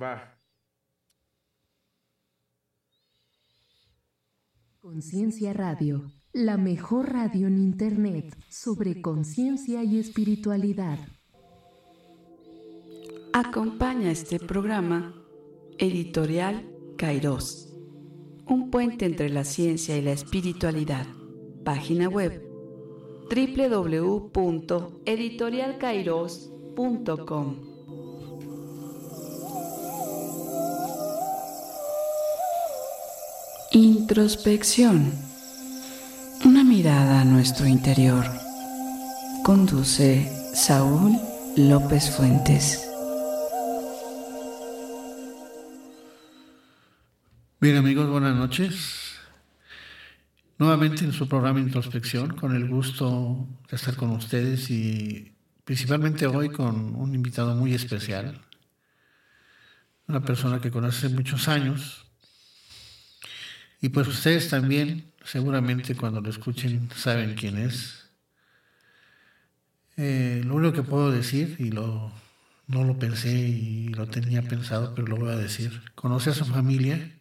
Va. Conciencia Radio, la mejor radio en Internet sobre conciencia y espiritualidad. Acompaña este programa Editorial Kairos, un puente entre la ciencia y la espiritualidad. Página web www.editorialkairos.com. Introspección. Una mirada a nuestro interior. Conduce Saúl López Fuentes. Bien amigos, buenas noches. Nuevamente en su programa Introspección, con el gusto de estar con ustedes y principalmente hoy con un invitado muy especial, una persona que conoce muchos años, y pues ustedes también, seguramente cuando lo escuchen, saben quién es. Eh, lo único que puedo decir, y lo, no lo pensé y lo tenía pensado, pero lo voy a decir, conoce a su familia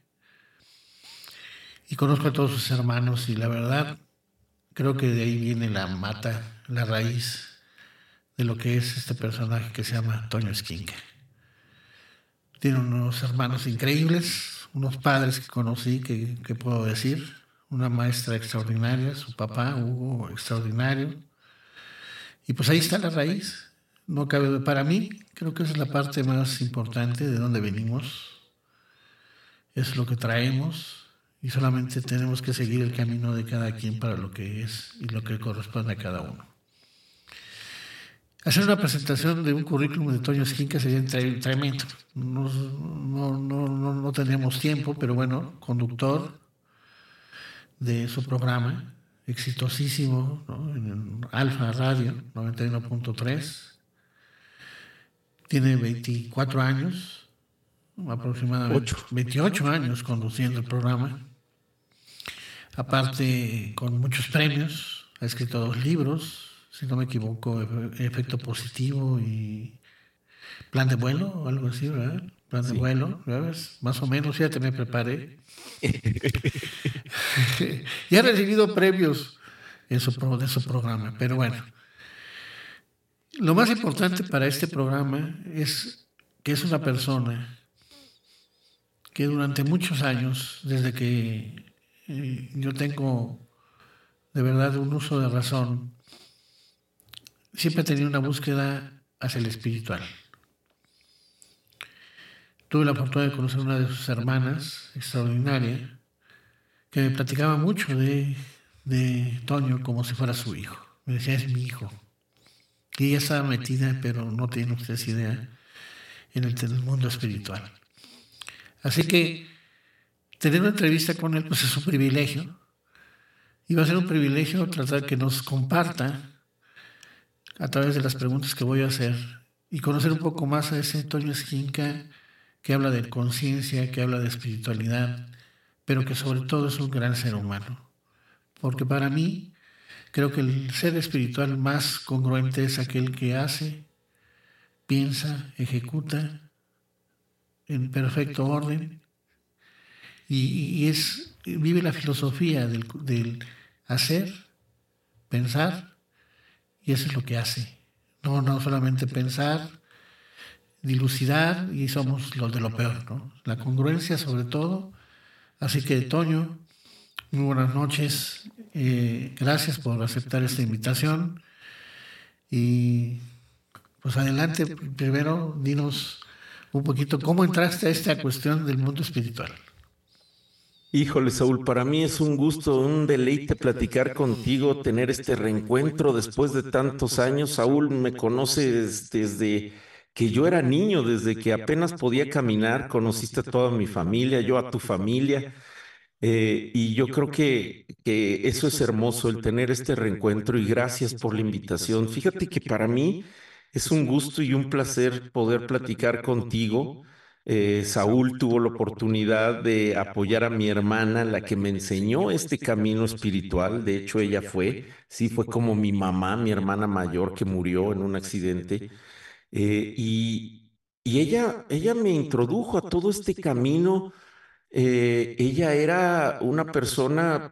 y conozco a todos sus hermanos y la verdad creo que de ahí viene la mata, la raíz de lo que es este personaje que se llama Toño Esquinca. Tiene unos hermanos increíbles, unos padres que conocí, que, puedo decir, una maestra extraordinaria, su papá, Hugo, extraordinario. Y pues ahí está la raíz. No cabe, para mí, creo que esa es la parte más importante de dónde venimos. Es lo que traemos y solamente tenemos que seguir el camino de cada quien para lo que es y lo que corresponde a cada uno. Hacer una presentación de un currículum de Toño Esquinca sería tremendo. No, no, no, no, teníamos tiempo, pero bueno, conductor de su programa, exitosísimo, en Alfa Radio 91.3. Tiene 24 años, aproximadamente 28 años conduciendo el programa. Aparte, con muchos premios, ha escrito dos libros, si no me equivoco, efecto positivo y plan de vuelo o algo así, ¿verdad? Plan de vuelo, ¿sabes? Más o menos, ya te me preparé. y ha recibido premios en su, de su programa, pero bueno. Lo más importante para este programa es que es una persona que durante muchos años, desde que eh, yo tengo de verdad un uso de razón, siempre he tenido una búsqueda hacia el espiritual. Tuve la fortuna de conocer una de sus hermanas, extraordinaria, que me platicaba mucho de, de Toño como si fuera su hijo. Me decía, es mi hijo. Y ella estaba metida, pero no tiene ustedes idea, en el, mundo espiritual. Así que tener una entrevista con él pues es un privilegio. Y va a ser un privilegio tratar que nos comparta a través de las preguntas que voy a hacer y conocer un poco más a ese Antonio Esquinca que habla de conciencia, que habla de espiritualidad, pero que sobre todo es un gran ser humano. Porque para mí creo que el ser espiritual más congruente es aquel que hace, piensa, ejecuta en perfecto orden y, es, vive la filosofía del, del hacer, pensar y eso es lo que hace. No, no solamente pensar, dilucidar y somos los de lo peor. ¿no? La congruencia sobre todo. Así que, Toño, muy buenas noches. Eh, gracias por aceptar esta invitación. Y pues adelante, primero dinos un poquito cómo entraste a esta cuestión del mundo espiritual. Híjole, Saúl, para mí es un gusto, un deleite platicar contigo, tener este reencuentro después de tantos años. Saúl me conoces desde que yo era niño, desde que apenas podía caminar, conociste a toda mi familia, yo a tu familia. Eh, y yo creo que, que eso es hermoso, el tener este reencuentro y gracias por la invitación. Fíjate que para mí es un gusto y un placer poder platicar contigo. Eh, Saúl tuvo la oportunidad de apoyar a mi hermana, la que me enseñó este camino espiritual. De hecho, ella fue, sí, fue como mi mamá, mi hermana mayor, que murió en un accidente. Eh, y, ella, ella me introdujo a todo este camino. Eh, ella era una persona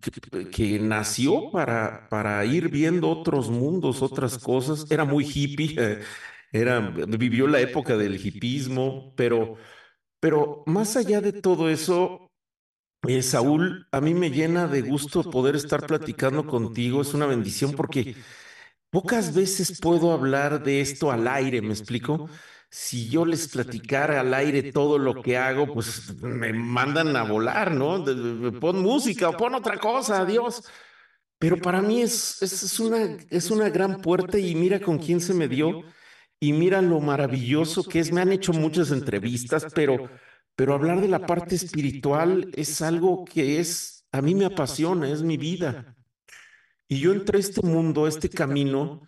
que, que, nació para, para ir viendo otros mundos, otras cosas. Era muy hippie, era, vivió la época del hippismo, pero, pero más allá de todo eso, eh, Saúl, a mí me llena de gusto poder estar platicando contigo. Es una bendición porque pocas veces puedo hablar de esto al aire, ¿me explico? Si yo les platicara al aire todo lo que hago, pues me mandan a volar, ¿no? Pon música o pon otra cosa, adiós. Pero para mí es, es, una, es una gran puerta y mira con quién se me dio y mira lo maravilloso que es. Me han hecho muchas entrevistas, pero pero hablar de la parte espiritual es algo que es, a mí me apasiona, es mi vida. Y yo entré a este mundo, a este camino,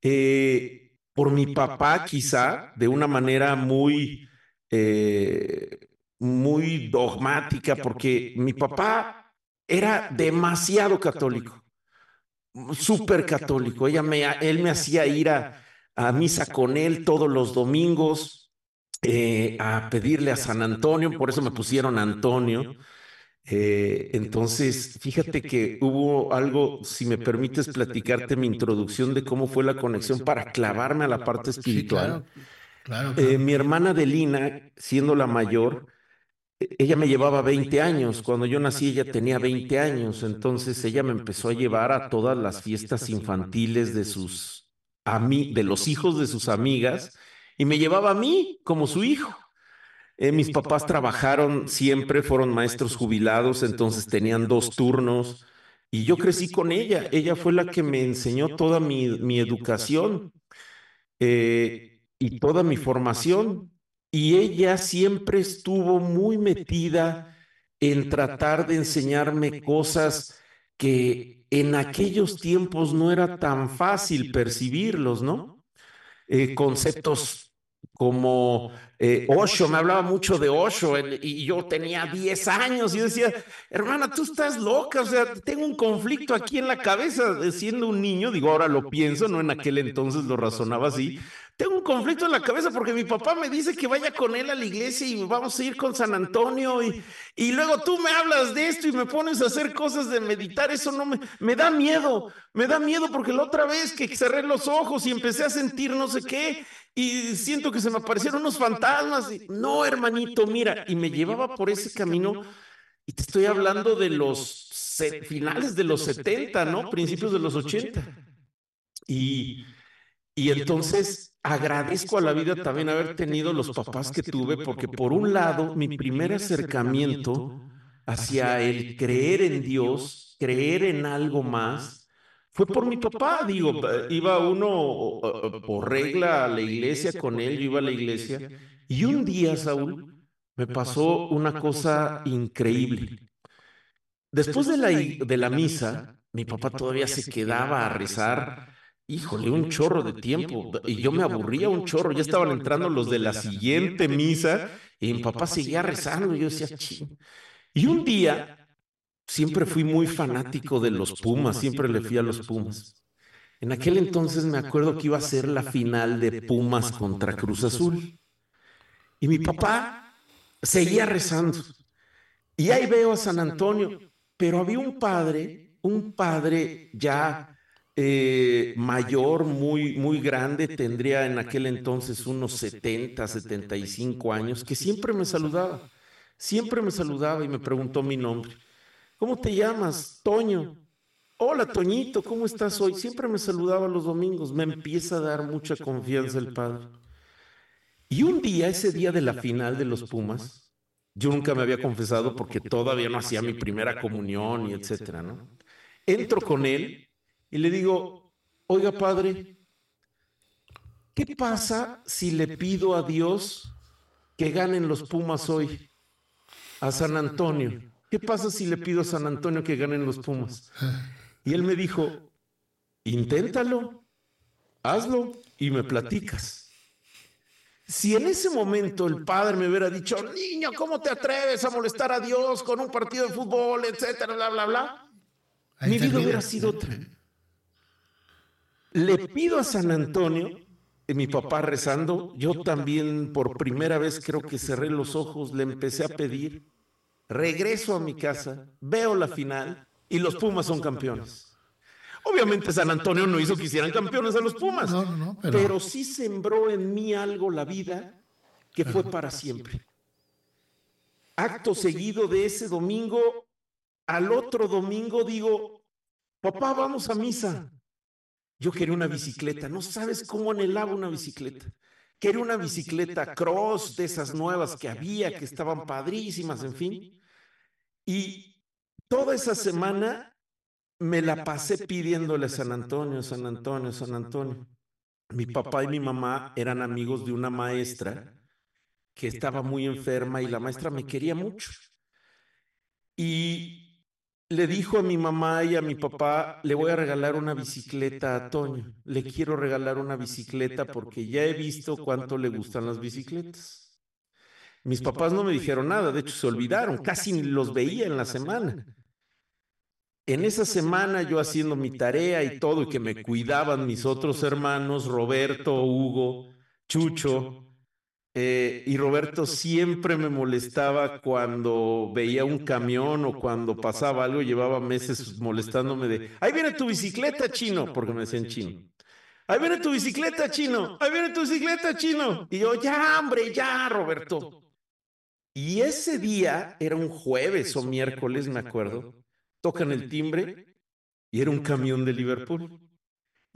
eh, por mi papá quizá, de una manera muy, eh, muy dogmática, porque mi papá era demasiado católico, súper católico. Ella me, él me hacía ir a, misa con él todos los domingos eh, a pedirle a San Antonio, por eso me pusieron Antonio. Eh, entonces, fíjate que hubo algo, si me permites platicarte mi introducción de cómo fue la conexión para clavarme a la parte espiritual. Eh, mi hermana Delina, siendo la mayor, ella me llevaba 20 años. Cuando yo nací, ella tenía 20 años. Entonces, ella me empezó a llevar a todas las fiestas infantiles de sus de los hijos de sus amigas y me llevaba a mí como su hijo. Eh, mis papás trabajaron siempre, fueron maestros jubilados, entonces tenían dos turnos y yo crecí con ella. Ella fue la que me enseñó toda mi, mi educación eh, y toda mi formación. Y ella siempre estuvo muy metida en tratar de enseñarme cosas que en aquellos tiempos no era tan fácil percibirlos, ¿no? Eh, conceptos como eh, Osho, me hablaba mucho de Osho y yo tenía 10 años y decía, hermana, tú estás loca, o sea, tengo un conflicto aquí en la cabeza siendo un niño, digo, ahora lo pienso, no en aquel entonces lo razonaba así, tengo un conflicto en la cabeza porque mi papá me dice que vaya con él a la iglesia y vamos a ir con San Antonio y, y luego tú me hablas de esto y me pones a hacer cosas de meditar, eso no me, me da miedo, me da miedo porque la otra vez que cerré los ojos y empecé a sentir no sé qué y siento que se me aparecieron unos fantasmas. Y, no, hermanito, mira, y me llevaba por ese camino y te estoy hablando de los finales de los 70, ¿no? Principios de los 80. Y, y entonces agradezco a la vida también haber tenido los papás que tuve, porque por un lado, mi primer acercamiento hacia el creer en Dios, creer en algo más, fue por mi papá, digo, iba uno por regla a la iglesia con él, yo iba a la iglesia, y un día, Saúl, me pasó una cosa increíble. Después de la, de la misa, mi papá todavía se quedaba a rezar híjole, un chorro de tiempo. Y yo me aburría un chorro. Ya estaban entrando los de la siguiente misa y mi papá seguía rezando. Y yo decía, ching. Y un día, siempre fui muy fanático de los Pumas, siempre le fui a los Pumas. En aquel entonces me acuerdo que iba a ser la final de Pumas contra Cruz Azul. Y mi papá seguía rezando. Y ahí veo a San Antonio, pero había un padre, un padre ya eh, mayor, muy, muy grande, tendría en aquel entonces unos 70, 75 años, que siempre me saludaba, siempre me saludaba y me preguntó mi nombre. ¿Cómo te llamas? Toño. Hola, Toñito, ¿cómo estás hoy? Siempre me saludaba los domingos, me empieza a dar mucha confianza el padre. Y un día, ese día de la final de los Pumas, yo nunca me había confesado porque todavía no hacía mi primera comunión y etcétera, ¿no? Entro con él y le digo, oiga padre, ¿qué pasa si le pido a Dios que ganen los Pumas hoy? A San Antonio. ¿Qué pasa si le pido a San Antonio que ganen los Pumas? Y él me dijo, inténtalo, hazlo y me platicas. Si en ese momento el padre me hubiera dicho, niño, ¿cómo te atreves a molestar a Dios con un partido de fútbol, etcétera, bla, bla, bla? Mi vida hubiera sido otra le pido a San Antonio mi papá rezando, yo también por primera vez creo que cerré los ojos, le empecé a pedir, regreso a mi casa, veo la final y los Pumas son campeones. Obviamente San Antonio no hizo que hicieran campeones a los Pumas, pero... sí sembró en mí algo la vida que fue para siempre. Acto seguido de ese domingo, al otro domingo digo, papá, vamos a misa. Yo quería una bicicleta, no sabes cómo anhelaba una bicicleta. Quería una bicicleta cross de esas nuevas que había, que estaban padrísimas, en fin. Y toda esa semana me la pasé pidiéndole a San Antonio, San Antonio, San Antonio. Mi papá y mi mamá eran amigos de una maestra que estaba muy enferma y la maestra me quería mucho. Y le dijo a mi mamá y a mi papá, le voy a regalar una bicicleta a Toño. Le quiero regalar una bicicleta porque ya he visto cuánto le gustan las bicicletas. Mis papás no me dijeron nada, de hecho se olvidaron, casi los veía en la semana. En esa semana yo haciendo mi tarea y todo, y que me cuidaban mis otros hermanos, Roberto, Hugo, Chucho, eh, y Roberto siempre me molestaba cuando veía un camión o cuando pasaba algo, llevaba meses molestándome de, ahí viene tu bicicleta chino, porque me decían chino. Ahí viene tu bicicleta chino, ahí viene tu bicicleta chino. Y yo, ya, hombre, ya, Roberto. Y ese día era un jueves o miércoles, me acuerdo, tocan el timbre y era un camión de Liverpool.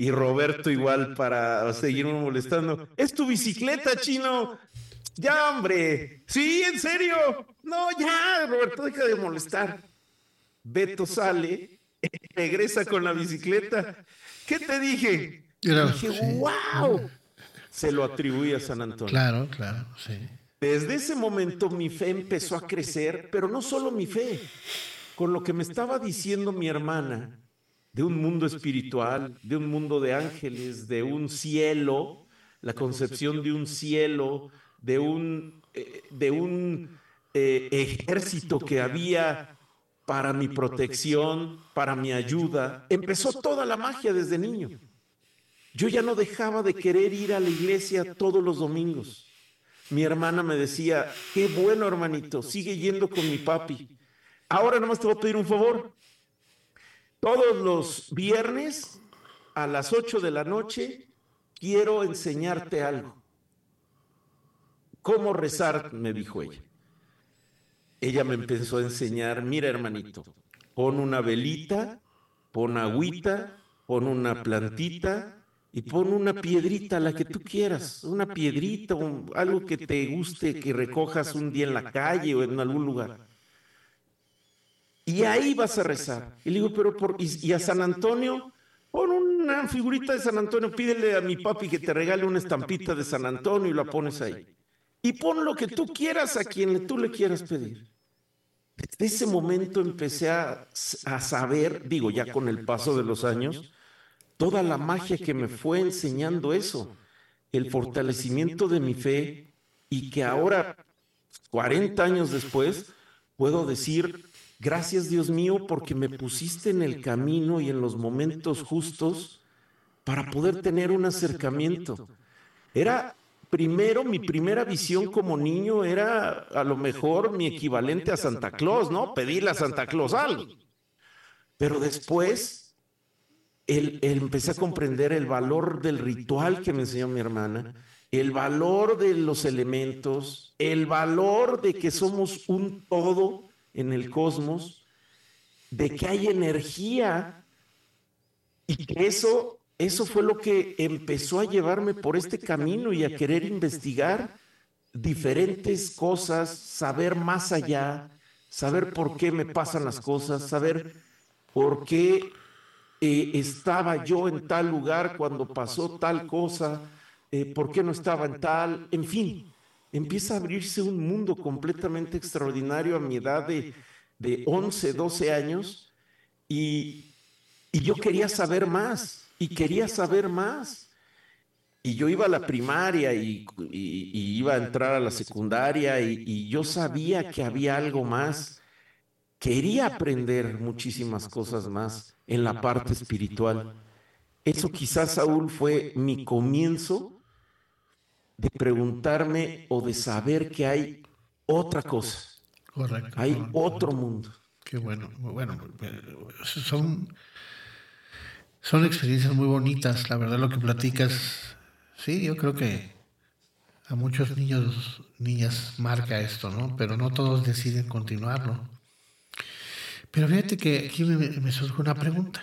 Y Roberto igual para seguirme molestando. Es tu bicicleta, chino. Ya, hombre. Sí, en serio. No, ya, Roberto, deja de molestar. Beto sale, regresa con la bicicleta. ¿Qué te dije? dije, wow. Se lo atribuí a San Antonio. Claro, claro, sí. Desde ese momento mi fe empezó a crecer, pero no solo mi fe. Con lo que me estaba diciendo mi hermana, de un mundo espiritual, de un mundo de ángeles, de un cielo, la concepción de un cielo, de un, eh, de un eh, ejército que había para mi protección, para mi ayuda. Empezó toda la magia desde niño. Yo ya no dejaba de querer ir a la iglesia todos los domingos. Mi hermana me decía, qué bueno hermanito, sigue yendo con mi papi. Ahora nomás te voy a pedir un favor. Todos los viernes a las 8 de la noche quiero enseñarte algo. ¿Cómo rezar? me dijo ella. Ella me empezó a enseñar, mira hermanito, pon una velita, pon agüita, pon una plantita y pon una piedrita, la que tú quieras, una piedrita, algo que te guste, que recojas un día en la calle o en algún lugar. Y ahí vas a rezar. Y le digo, pero por, y, a San Antonio, pon una figurita de San Antonio, pídele a mi papi que te regale una estampita de San Antonio y la pones ahí. Y pon lo que tú quieras a quien tú le quieras pedir. Desde ese momento empecé a, a saber, digo, ya con el paso de los años, toda la magia que me fue enseñando eso, el fortalecimiento de mi fe y que ahora, 40 años después, puedo decir, Gracias Dios mío porque me pusiste en el camino y en los momentos justos para poder tener un acercamiento. Era primero, mi primera visión como niño era a lo mejor mi equivalente a Santa Claus, ¿no? Pedirle a Santa Claus algo. Pero después empecé a comprender el valor del ritual que me enseñó mi hermana, el valor de los elementos, el valor de que somos un todo en el cosmos, de que hay energía y que eso, eso fue lo que empezó a llevarme por este camino y a querer investigar diferentes cosas, saber más allá, saber por qué me pasan las cosas, saber por qué eh, estaba yo en tal lugar cuando pasó tal cosa, eh, por qué no estaba en tal, en fin empieza a abrirse un mundo completamente extraordinario a mi edad de, de 11, 12 años y, yo quería saber más y quería saber más. Y yo iba a la primaria y, iba a entrar a la secundaria y, yo sabía que había algo más. Quería aprender muchísimas cosas más en la parte espiritual. Eso quizás, Saúl, fue mi comienzo de preguntarme o de saber que hay otra cosa. Correcto. Hay otro mundo. Qué bueno. Bueno, son, son experiencias muy bonitas, la verdad, lo que platicas. Sí, yo creo que a muchos niños, niñas marca esto, ¿no? Pero no todos deciden continuarlo. Pero fíjate que aquí me, me surge una pregunta.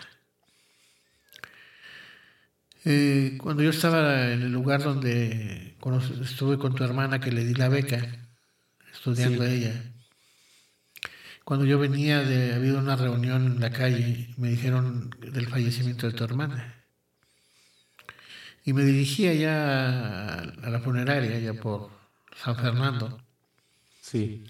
Eh, cuando yo estaba en el lugar donde estuve con tu hermana que le di la beca, estudiando ella, cuando yo venía de, habido una reunión en la calle, me dijeron del fallecimiento de tu hermana. Y me dirigía ya a, la funeraria, ya por San Fernando. Sí.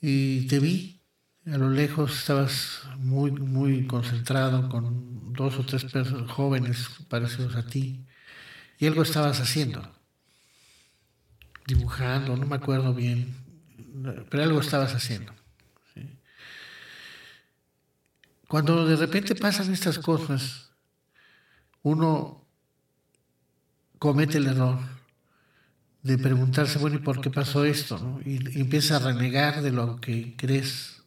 Y te vi, a lo lejos estabas muy, muy concentrado con dos o tres personas jóvenes parecidos a ti, y algo estabas haciendo, dibujando, no me acuerdo bien, pero algo estabas haciendo. Cuando de repente pasan estas cosas, uno comete el error de preguntarse, bueno, ¿y por qué pasó esto? Y, y empieza a renegar de lo que crees.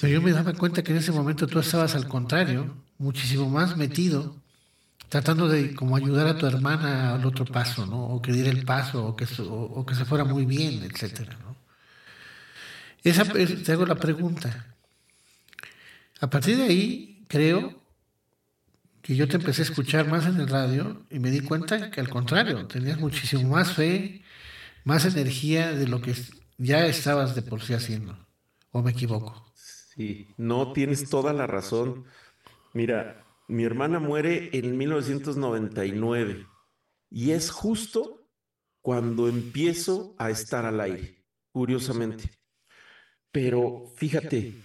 Pero yo me daba cuenta que en ese momento tú estabas al contrario, muchísimo más metido, tratando de como ayudar a tu hermana al otro paso, ¿no? O que diera el paso, o que, o, que se fuera muy bien, etcétera, ¿no? Esa, te hago la pregunta. A partir de ahí, creo que yo te empecé a escuchar más en el radio y me di cuenta que al contrario, tenías muchísimo más fe, más energía de lo que ya estabas de por sí haciendo. ¿O me equivoco? No tienes toda la razón. Mira, mi hermana muere en 1999 y es justo cuando empiezo a estar al aire, curiosamente. Pero fíjate,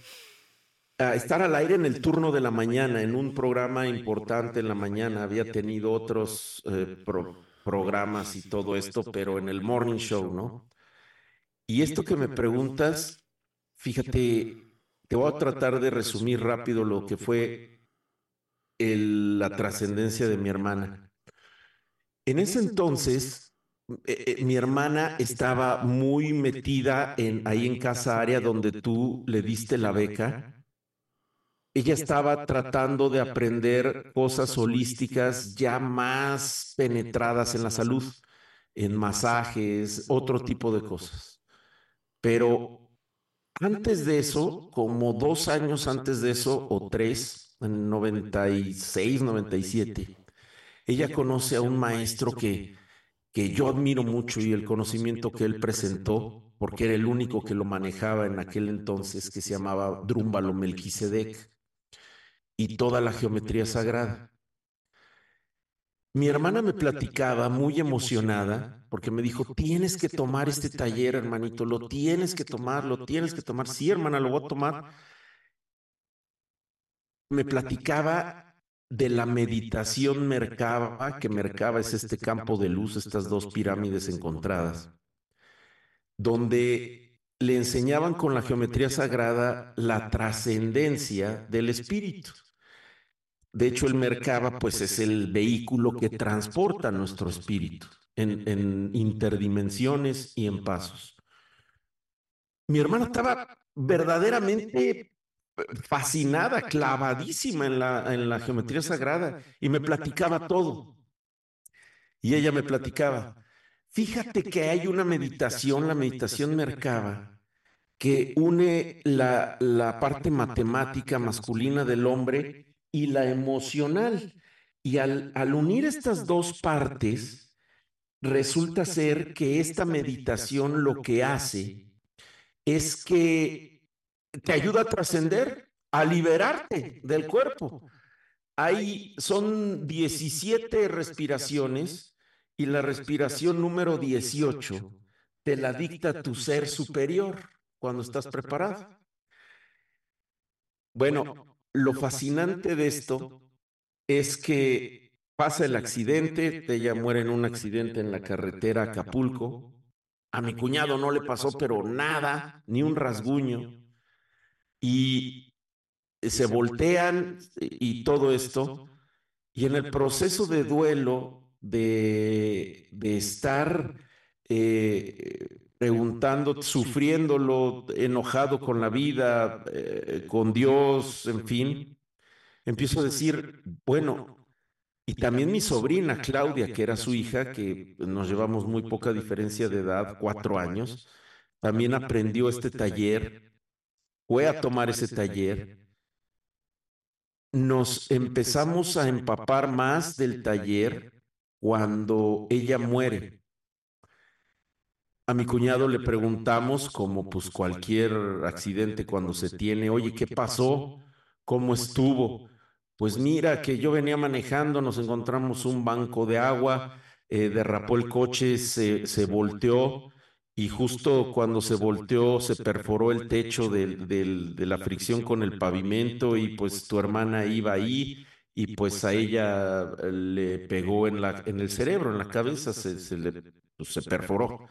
a estar al aire en el turno de la mañana, en un programa importante en la mañana, había tenido otros eh, programas y todo esto, pero en el morning show, ¿no? Y esto que me preguntas, fíjate, te voy a tratar de resumir rápido lo que fue la trascendencia de mi hermana. En ese entonces, eh, eh, mi hermana estaba muy metida en, ahí en Casa Área donde tú le diste la beca. Ella estaba tratando de aprender cosas holísticas ya más penetradas en la salud, en masajes, otro tipo de cosas. Pero antes de eso, como dos años antes de eso, o tres, en 96, 97, ella conoce a un maestro que, que yo admiro mucho y el conocimiento que él presentó, porque era el único que lo manejaba en aquel entonces, que se llamaba Drúmbalo Melquisedec, y toda la geometría sagrada. Mi hermana me platicaba muy emocionada porque me dijo, tienes que tomar este taller, hermanito, lo tienes que tomar, lo tienes que tomar. Sí, hermana, lo voy a tomar me platicaba de la meditación Merkaba, que Merkaba es este campo de luz, estas dos pirámides encontradas, donde le enseñaban con la geometría sagrada la trascendencia del espíritu. De hecho, el Merkaba pues es el vehículo que transporta nuestro espíritu en, en interdimensiones y en pasos. Mi hermana estaba verdaderamente fascinada, clavadísima en la, en la geometría sagrada y me platicaba todo. Y ella me platicaba, fíjate que hay una meditación, la meditación Merkaba, que une la, la parte matemática masculina del hombre y la emocional. Y al, unir estas dos partes, resulta ser que esta meditación lo que hace es que te ayuda a trascender, a liberarte del cuerpo. Hay, son 17 respiraciones y la respiración número 18 te la dicta tu ser superior cuando estás preparado. Bueno, lo fascinante de esto es que pasa el accidente, ella muere en un accidente en la carretera Acapulco. A mi cuñado no le pasó, pero nada, ni un rasguño y se voltean y todo esto. Y en el proceso de duelo de, de estar eh, preguntando, sufriéndolo, enojado con la vida, eh, con Dios, en fin, empiezo a decir, bueno, y también mi sobrina Claudia, que era su hija, que nos llevamos muy poca diferencia de edad, cuatro años, también aprendió este taller, fue a tomar ese taller. Nos empezamos a empapar más del taller cuando ella muere. A mi cuñado le preguntamos, como pues cualquier accidente cuando se tiene, oye, ¿qué pasó? ¿Cómo estuvo? Pues mira que yo venía manejando, nos encontramos un banco de agua, eh, derrapó el coche, se, se, volteó y justo cuando se volteó se perforó el techo del, de la fricción con el pavimento y pues tu hermana iba ahí y pues a ella le pegó en, la, en el cerebro, en la cabeza, se, se, le, pues, se perforó.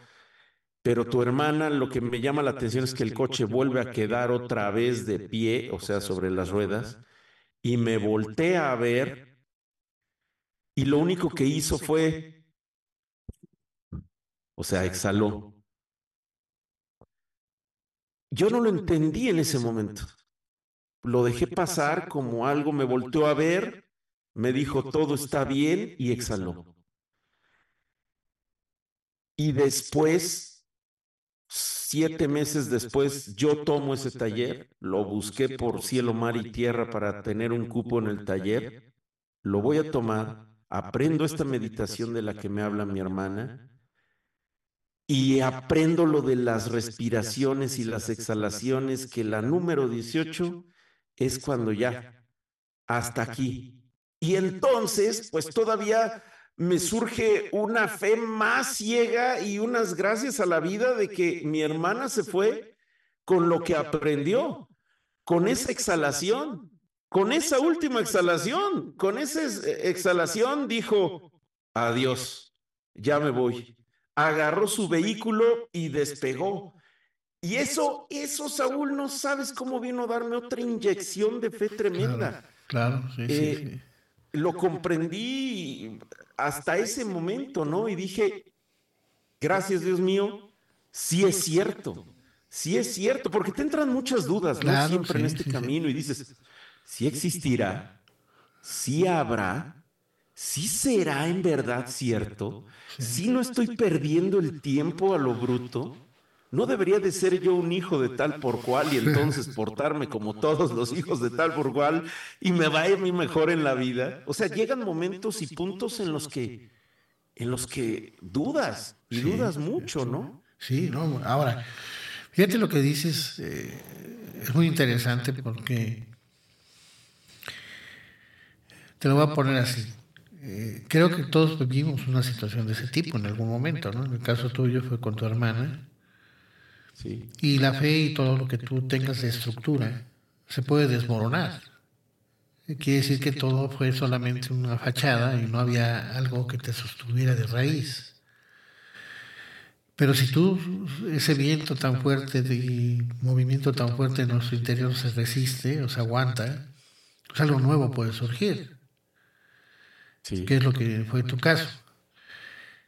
Pero tu hermana, lo que me llama la atención es que el coche vuelve a quedar otra vez de pie, o sea, sobre las ruedas y me voltea a ver y lo único que hizo fue, o sea, exhaló. Yo no lo entendí en ese momento. Lo dejé pasar como algo, me volteó a ver, me dijo todo está bien y exhaló. Y después Siete meses después yo tomo ese taller, lo busqué por cielo, mar y tierra para tener un cupo en el taller, lo voy a tomar, aprendo esta meditación de la que me habla mi hermana y aprendo lo de las respiraciones y las exhalaciones, que la número 18 es cuando ya, hasta aquí. Y entonces, pues todavía me surge una fe más ciega y unas gracias a la vida de que mi hermana se fue con lo que aprendió, con esa exhalación, con esa última exhalación, con esa exhalación dijo, adiós, ya me voy. Agarró su vehículo y despegó. Y eso, eso, Saúl, no sabes cómo vino a darme otra inyección de fe tremenda. Claro, sí, sí, eh, Lo comprendí hasta ese momento, ¿no? Y dije, gracias Dios mío, sí es cierto, sí es cierto, porque te entran muchas dudas, ¿no? Siempre en este camino y dices, ¿sí existirá? ¿Sí habrá? ¿Sí será en verdad cierto? ¿Sí no estoy perdiendo el tiempo a lo bruto? ¿No debería de ser yo un hijo de tal por cual y entonces portarme como todos los hijos de tal por cual y me va a ir mejor en la vida? O sea, llegan momentos y puntos en los que, en los que dudas y dudas mucho, ¿no? Sí, no. Ahora, fíjate lo que dices, eh, es muy interesante porque te lo voy a poner así. Eh, creo que todos vivimos una situación de ese tipo en algún momento, ¿no? En el caso tuyo fue con tu hermana y la fe y todo lo que tú tengas de estructura se puede desmoronar. Quiere decir que todo fue solamente una fachada y no había algo que te sostuviera de raíz. Pero si tú, ese viento tan fuerte y movimiento tan fuerte en nuestro interior se resiste o se aguanta, pues algo nuevo puede surgir. Que es lo que fue tu caso.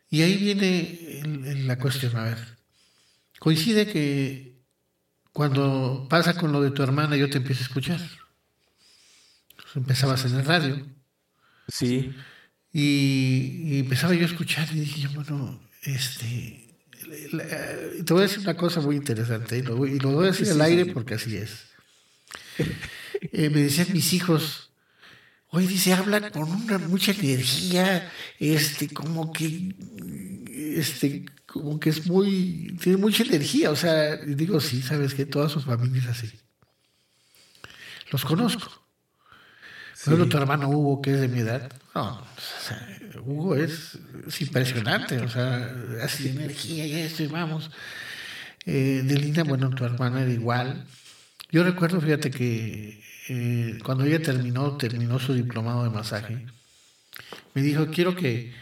Y ahí viene la cuestión, a ver, Coincide que cuando pasa con lo de tu hermana yo te empiezo a escuchar. empezabas en el radio. Sí. Y, empezaba yo a escuchar y dije, bueno, este... te voy a decir una cosa muy interesante y lo, voy a decir al aire porque así es. Eh, me decían mis hijos, hoy dice, habla con una mucha energía, este, como que, este, como que es muy, tiene mucha energía, o sea, digo, sí, sabes que todas sus familias así. Los conozco. Pero tu hermano Hugo, que es de mi edad, no, Hugo es, impresionante, o sea, así energía y esto y vamos. Eh, de Lina, bueno, tu hermana era igual. Yo recuerdo, fíjate que eh, cuando ella terminó, terminó su diplomado de masaje, me dijo, quiero que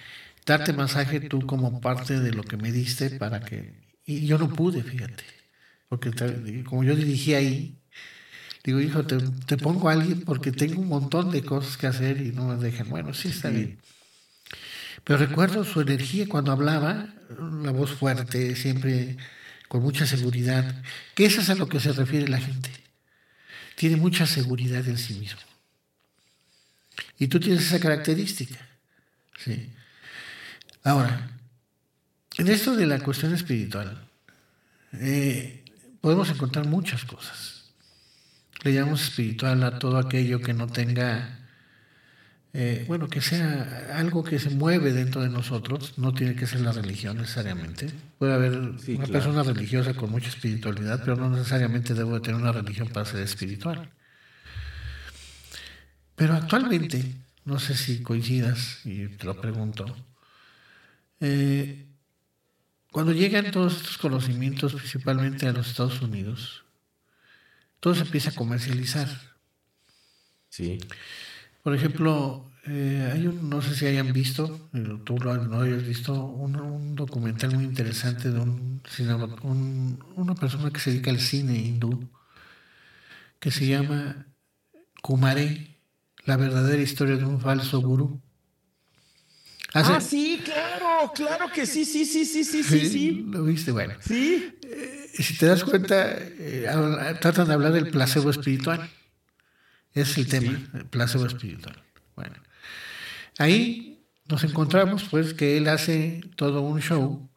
darte masaje tú como parte de lo que me diste para que... Y yo no pude, fíjate, porque como yo dirigí ahí, digo, hijo, te, pongo a alguien porque tengo un montón de cosas que hacer y no me dejan. Bueno, sí está bien. Pero recuerdo su energía cuando hablaba, una voz fuerte, siempre con mucha seguridad, que eso es a lo que se refiere la gente. Tiene mucha seguridad en sí mismo. Y tú tienes esa característica. ¿sí? Ahora, en esto de la cuestión espiritual, eh, podemos encontrar muchas cosas. Le llamamos espiritual a todo aquello que no tenga, eh, bueno, que sea algo que se mueve dentro de nosotros, no tiene que ser la religión necesariamente. Puede haber una persona religiosa con mucha espiritualidad, pero no necesariamente debo de tener una religión para ser espiritual. Pero actualmente, no sé si coincidas, y te lo pregunto, eh, cuando llegan todos estos conocimientos, principalmente a los Estados Unidos, todo se empieza a comercializar. Sí. Por ejemplo, eh, hay un, no sé si hayan visto, tú no hayas visto, un, documental muy interesante de un, una persona que se dedica al cine hindú, que se llama Kumare, la verdadera historia de un falso gurú. Ah, sí, claro, claro que sí, sí, sí, sí, sí, sí, sí. ¿Lo viste? Bueno. Sí. Eh, si te das cuenta, eh, tratan de hablar del placebo espiritual. Es el tema, el placebo espiritual. Bueno. Ahí nos encontramos, pues, que él hace todo un show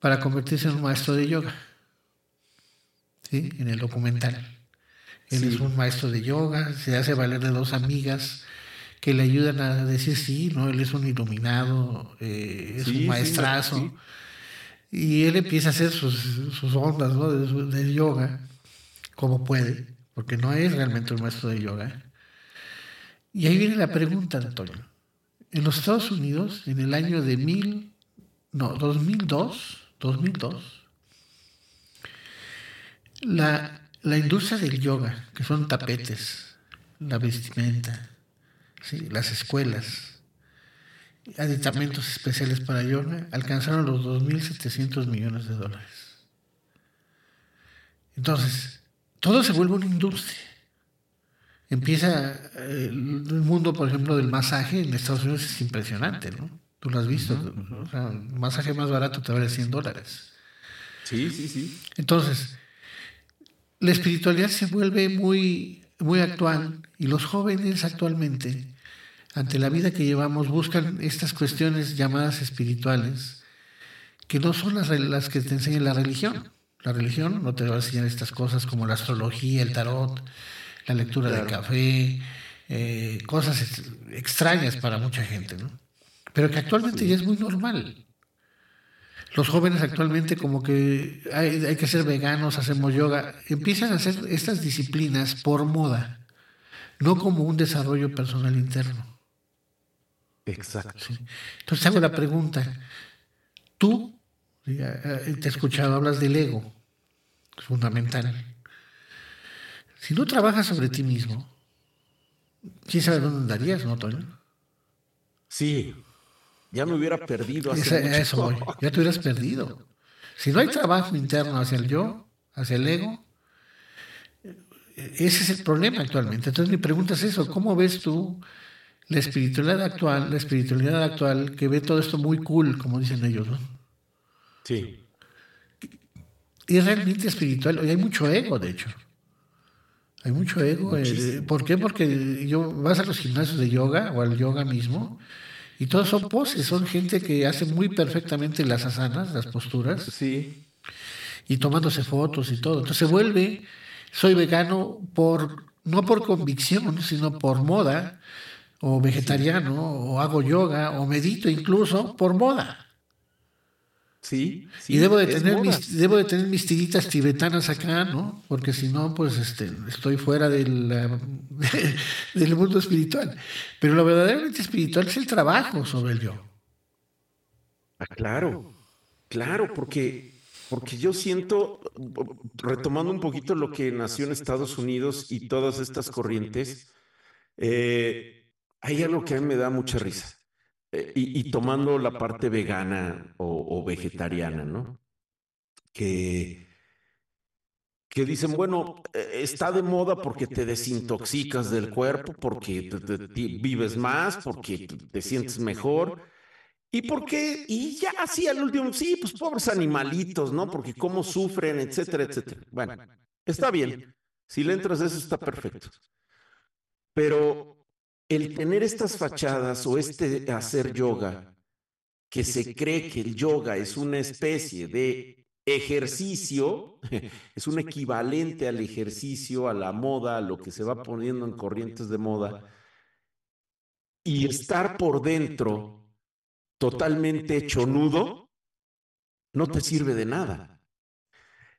para convertirse en un maestro de yoga. ¿Sí? En el documental. Él es un maestro de yoga, se hace valer de dos amigas que le ayudan a decir sí, ¿no? Él es un iluminado, eh, es un maestrazo. Y él empieza a hacer sus, sus ondas ¿no? de, yoga como puede, porque no es realmente un maestro de yoga. Y ahí viene la pregunta, Antonio. En los Estados Unidos, en el año de mil, no, 2002, 2002, la la industria del yoga, que son tapetes, la vestimenta, las escuelas, aditamentos especiales para yoga, alcanzaron los 2.700 millones de dólares. Entonces, todo se vuelve una industria. Empieza eh, el mundo, por ejemplo, del masaje en Estados Unidos es impresionante, ¿no? Tú lo has visto. el masaje más barato te vale 100 dólares. Sí, sí, sí. Entonces, la espiritualidad se vuelve muy, muy actual y los jóvenes actualmente, ante la vida que llevamos, buscan estas cuestiones llamadas espirituales, que no son las, las que te enseña la religión. La religión no te va a enseñar estas cosas como la astrología, el tarot, la lectura de café, eh, cosas extrañas para mucha gente, ¿no? Pero que actualmente ya es muy normal. Los jóvenes actualmente como que hay, que ser veganos, hacemos yoga, empiezan a hacer estas disciplinas por moda, no como un desarrollo personal interno. Exacto. Entonces hago la pregunta, tú, te he escuchado, hablas del ego, es fundamental. Si no trabajas sobre ti mismo, ¿quién sabe dónde andarías, no, Toño? Sí, ya me hubiera perdido. Hace eso ya te hubieras perdido. Si no hay trabajo interno hacia el yo, hacia el ego, ese es el problema actualmente. Entonces mi pregunta es eso, ¿cómo ves tú la espiritualidad actual, la espiritualidad actual que ve todo esto muy cool, como dicen ellos, ¿no? Sí. Y es realmente espiritual, hay mucho ego, de hecho. Hay mucho ego. Eh, ¿Por qué? Porque yo vas a los gimnasios de yoga o al yoga mismo y todos son poses, son gente que hace muy perfectamente las asanas, las posturas. Sí. Y tomándose fotos y todo. Entonces se vuelve, soy vegano por, no por convicción, sino por moda, o vegetariano, o hago yoga, o medito incluso por moda. Sí, y debo de, tener mis, debo de tener mis tiritas tibetanas acá, ¿no? Porque si no, pues este, estoy fuera del, del mundo espiritual. Pero lo verdaderamente espiritual es el trabajo sobre el yo. Ah, claro, claro, porque, porque yo siento, retomando un poquito lo que nació en Estados Unidos y todas estas corrientes, eh, hay algo que a mí me da mucha risa. Eh, y, tomando la parte vegana o, vegetariana, ¿no? Que, que dicen, bueno, eh, está de moda porque te desintoxicas del cuerpo, porque vives más, porque te sientes mejor. ¿Y por qué? Y ya así al último, sí, pues pobres animalitos, ¿no? Porque cómo sufren, etcétera, etcétera. Bueno, está bien. Si le entras a eso, está perfecto. Pero el tener estas fachadas o este hacer yoga, que se cree que el yoga es una especie de ejercicio, es un equivalente al ejercicio, a la moda, a lo que se va poniendo en corrientes de moda, y estar por dentro totalmente hecho nudo, no te sirve de nada.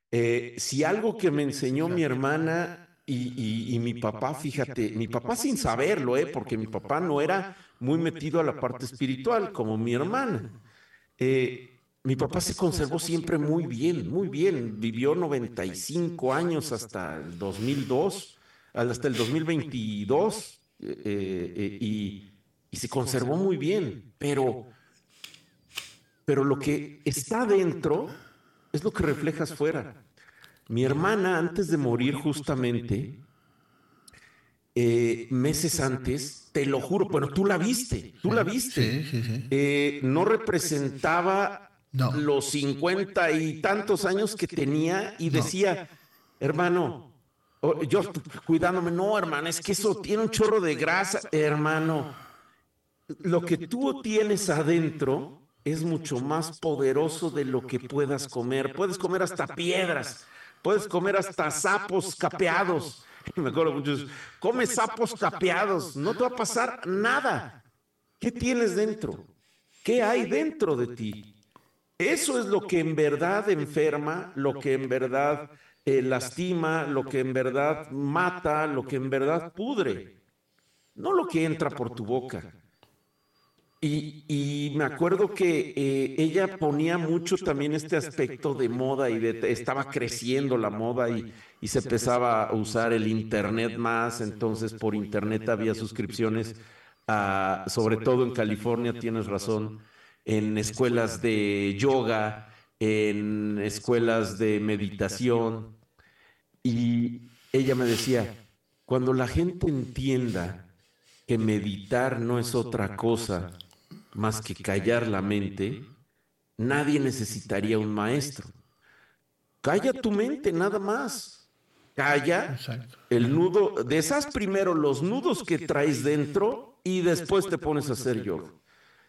Eh, si algo que me enseñó mi hermana y, mi papá, fíjate, mi papá sin saberlo, ¿eh? porque mi papá no era muy metido a la parte espiritual como mi hermana. Eh, mi papá se conservó siempre muy bien, muy bien. Vivió 95 años hasta el 2002, hasta el 2022, eh, y, y se conservó muy bien. Pero pero lo que está dentro es lo que reflejas fuera. Mi hermana, antes de morir justamente, eh, meses antes, te lo juro, bueno, tú la viste, tú la viste. Eh, no representaba los cincuenta y tantos años que tenía y decía, hermano, yo cuidándome, no, hermano, es que eso tiene un chorro de grasa, hermano. Lo que tú tienes adentro es mucho más poderoso de lo que puedas comer. Puedes comer hasta piedras, puedes comer hasta sapos capeados. Me acuerdo muchos, come sapos capeados, no te va a pasar nada. ¿Qué tienes dentro? ¿Qué hay dentro de ti? Eso es lo que en verdad enferma, lo que en verdad eh, lastima, lo que en verdad mata, lo que en verdad pudre. No lo que entra por tu boca. Y, me acuerdo que eh, ella ponía mucho también este aspecto de moda y de, estaba creciendo la moda y, y, se empezaba a usar el Internet más, entonces por Internet había suscripciones, sobre todo en California, tienes razón, en escuelas de yoga, en escuelas de meditación. Y ella me decía, cuando la gente entienda que meditar no es otra cosa, más que callar la mente, nadie necesitaría un maestro. Calla tu mente, nada más. Calla el nudo, deshaz primero los nudos que traes dentro y después te pones a hacer yoga.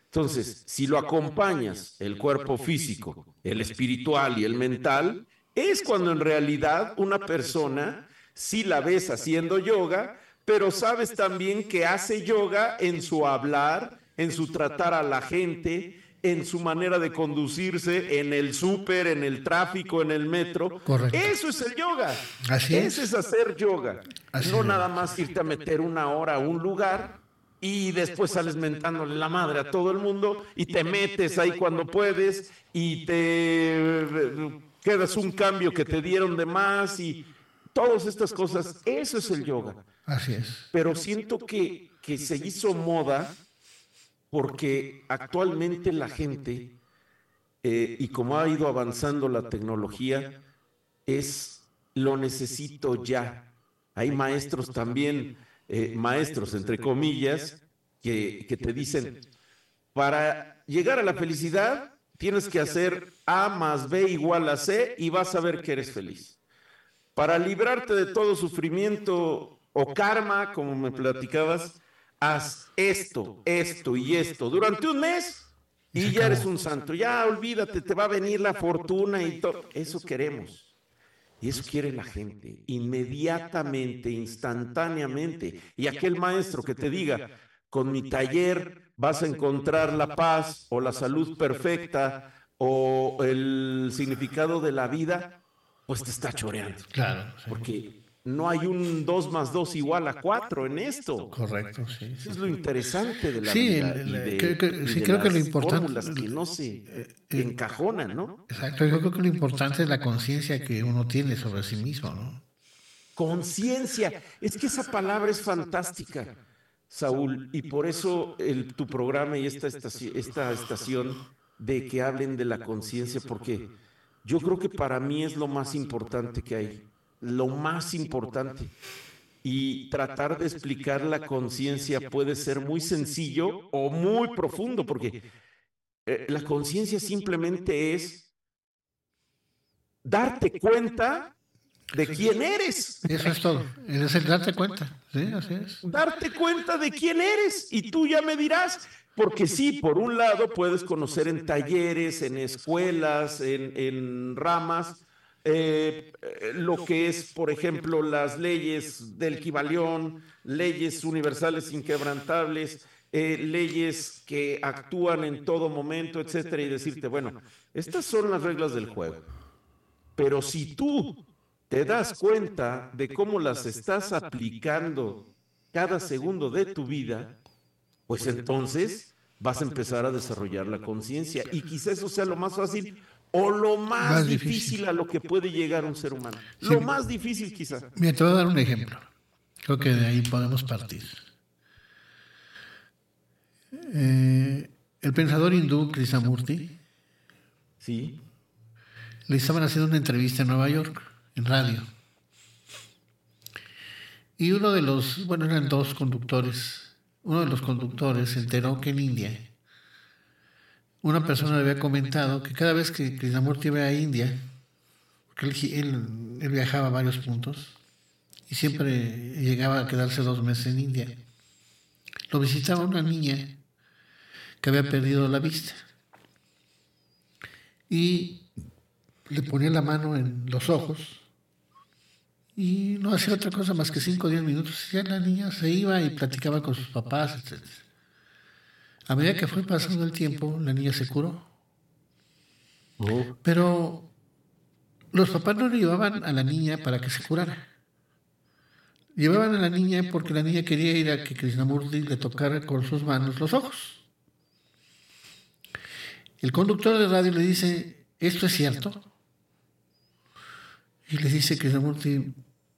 Entonces, si lo acompañas, el cuerpo físico, el espiritual y el mental, es cuando en realidad una persona, si la ves haciendo yoga, pero sabes también que hace yoga en su hablar, en su tratar a la gente, en su manera de conducirse, en el súper, en el tráfico, en el metro. Correcto. Eso es el yoga. Así es. Ese es hacer yoga. no nada más irte a meter una hora a un lugar y después sales mentándole la madre a todo el mundo y te metes ahí cuando puedes y te quedas un cambio que te dieron de más y todas estas cosas. Eso es el yoga. Así es. Pero siento que, que se hizo moda porque actualmente la gente, eh, y como ha ido avanzando la tecnología, es lo necesito ya. Hay maestros también, eh, maestros entre comillas, que, que te dicen, para llegar a la felicidad tienes que hacer A más B igual a C y vas a ver que eres feliz. Para librarte de todo sufrimiento o karma, como me platicabas, haz esto, esto y esto durante un mes y ya eres un santo. Ya olvídate, te va a venir la fortuna y todo. Eso queremos. Y eso quiere la gente, inmediatamente, instantáneamente. Y aquel maestro que te diga, con mi taller vas a encontrar la paz o la salud perfecta o el significado de la vida, pues te está choreando. Claro. Porque no hay un 2 más 2 igual a 4 en esto. Correcto, sí. Eso es lo interesante de la sí, vida. sí, creo que lo importante. Las que no se eh, eh, encajonan, ¿no? Exacto, yo creo que lo importante es la conciencia que uno tiene sobre sí mismo, ¿no? Conciencia. Es que esa palabra es fantástica, Saúl, y por eso el, tu programa y esta estación, esta estación de que hablen de la conciencia, porque yo creo que para mí es lo más importante que hay lo más importante. Y tratar de explicar la conciencia puede ser muy sencillo o muy profundo, porque eh, la conciencia simplemente es darte cuenta de quién eres. Eso es todo. Es el darte cuenta. Sí, así es. Darte cuenta de quién eres. Y tú ya me dirás, porque sí, por un lado puedes conocer en talleres, en escuelas, en, ramas, eh, lo que es, por ejemplo, las leyes del Kibalión, leyes universales inquebrantables, eh, leyes que actúan en todo momento, etcétera, y decirte, bueno, estas son las reglas del juego. Pero si tú te das cuenta de cómo las estás aplicando cada segundo de tu vida, pues entonces vas a empezar a desarrollar la conciencia. Y quizá eso sea lo más fácil o lo más, difícil. a lo que puede llegar un ser humano. lo más difícil quizá. Mira, te voy a dar un ejemplo. Creo que de ahí podemos partir. Eh, el pensador hindú Krishnamurti sí. le estaban haciendo una entrevista en Nueva York, en radio. Y uno de los, bueno, eran dos conductores, uno de los conductores se enteró que en India una persona le había comentado que cada vez que Krishnamurti iba a India, porque él, él viajaba a varios puntos y siempre llegaba a quedarse dos meses en India, lo visitaba una niña que había perdido la vista. Y le ponía la mano en los ojos y no hacía otra cosa más que 5 o 10 minutos. Ya la niña se iba y platicaba con sus papás, etc. A medida que fue pasando el tiempo, la niña se curó. Oh. Pero los papás no le llevaban a la niña para que se curara. Llevaban a la niña porque la niña quería ir a que Krishnamurti le tocara con sus manos los ojos. El conductor de radio le dice, ¿esto es cierto? Y le dice Krishnamurti,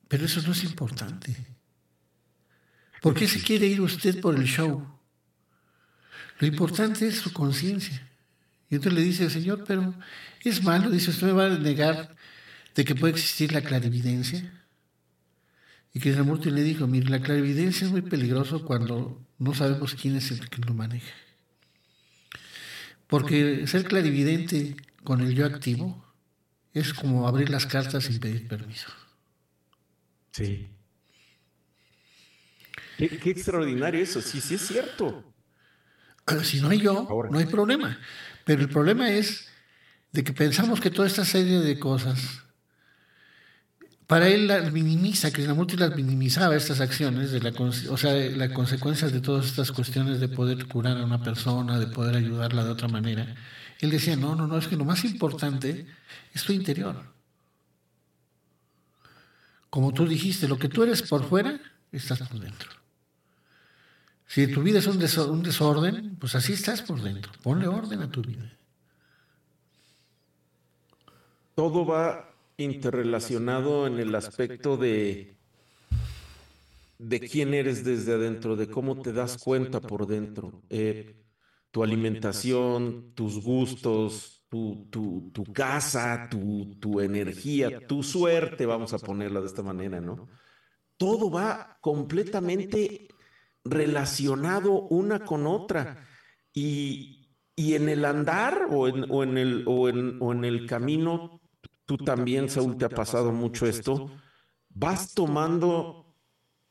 pero eso no es importante. ¿Por qué se quiere ir usted por el show? Lo importante es su conciencia. Y entonces le dice el Señor, pero es malo, dice, usted me va a negar de que puede existir la clarividencia. Y Krishnamurti le dijo, mire, la clarividencia es muy peligroso cuando no sabemos quién es el que lo maneja. Porque ser clarividente con el yo activo es como abrir las cartas sin pedir permiso. Sí. Qué, extraordinario eso, sí, sí es cierto. Si no hay yo, no hay problema. Pero el problema es de que pensamos que toda esta serie de cosas para él las minimiza, Krishnamurti las minimizaba estas acciones, de la, o sea, las consecuencias de todas estas cuestiones de poder curar a una persona, de poder ayudarla de otra manera. Él decía, no, no, no, es que lo más importante es tu interior. Como tú dijiste, lo que tú eres por fuera, estás por dentro. Si tu vida es un desorden, pues así estás por dentro. Ponle orden a tu vida. Todo va interrelacionado en el aspecto de, de quién eres desde adentro, de cómo te das cuenta por dentro. Eh, tu alimentación, tus gustos, tu, tu, tu casa, tu, tu, energía, tu suerte, vamos a ponerla de esta manera, ¿no? Todo va completamente relacionado una con otra. Y, y en el andar o en, o en, el, o en, o en el camino tú también, Saúl, te ha pasado mucho esto, vas tomando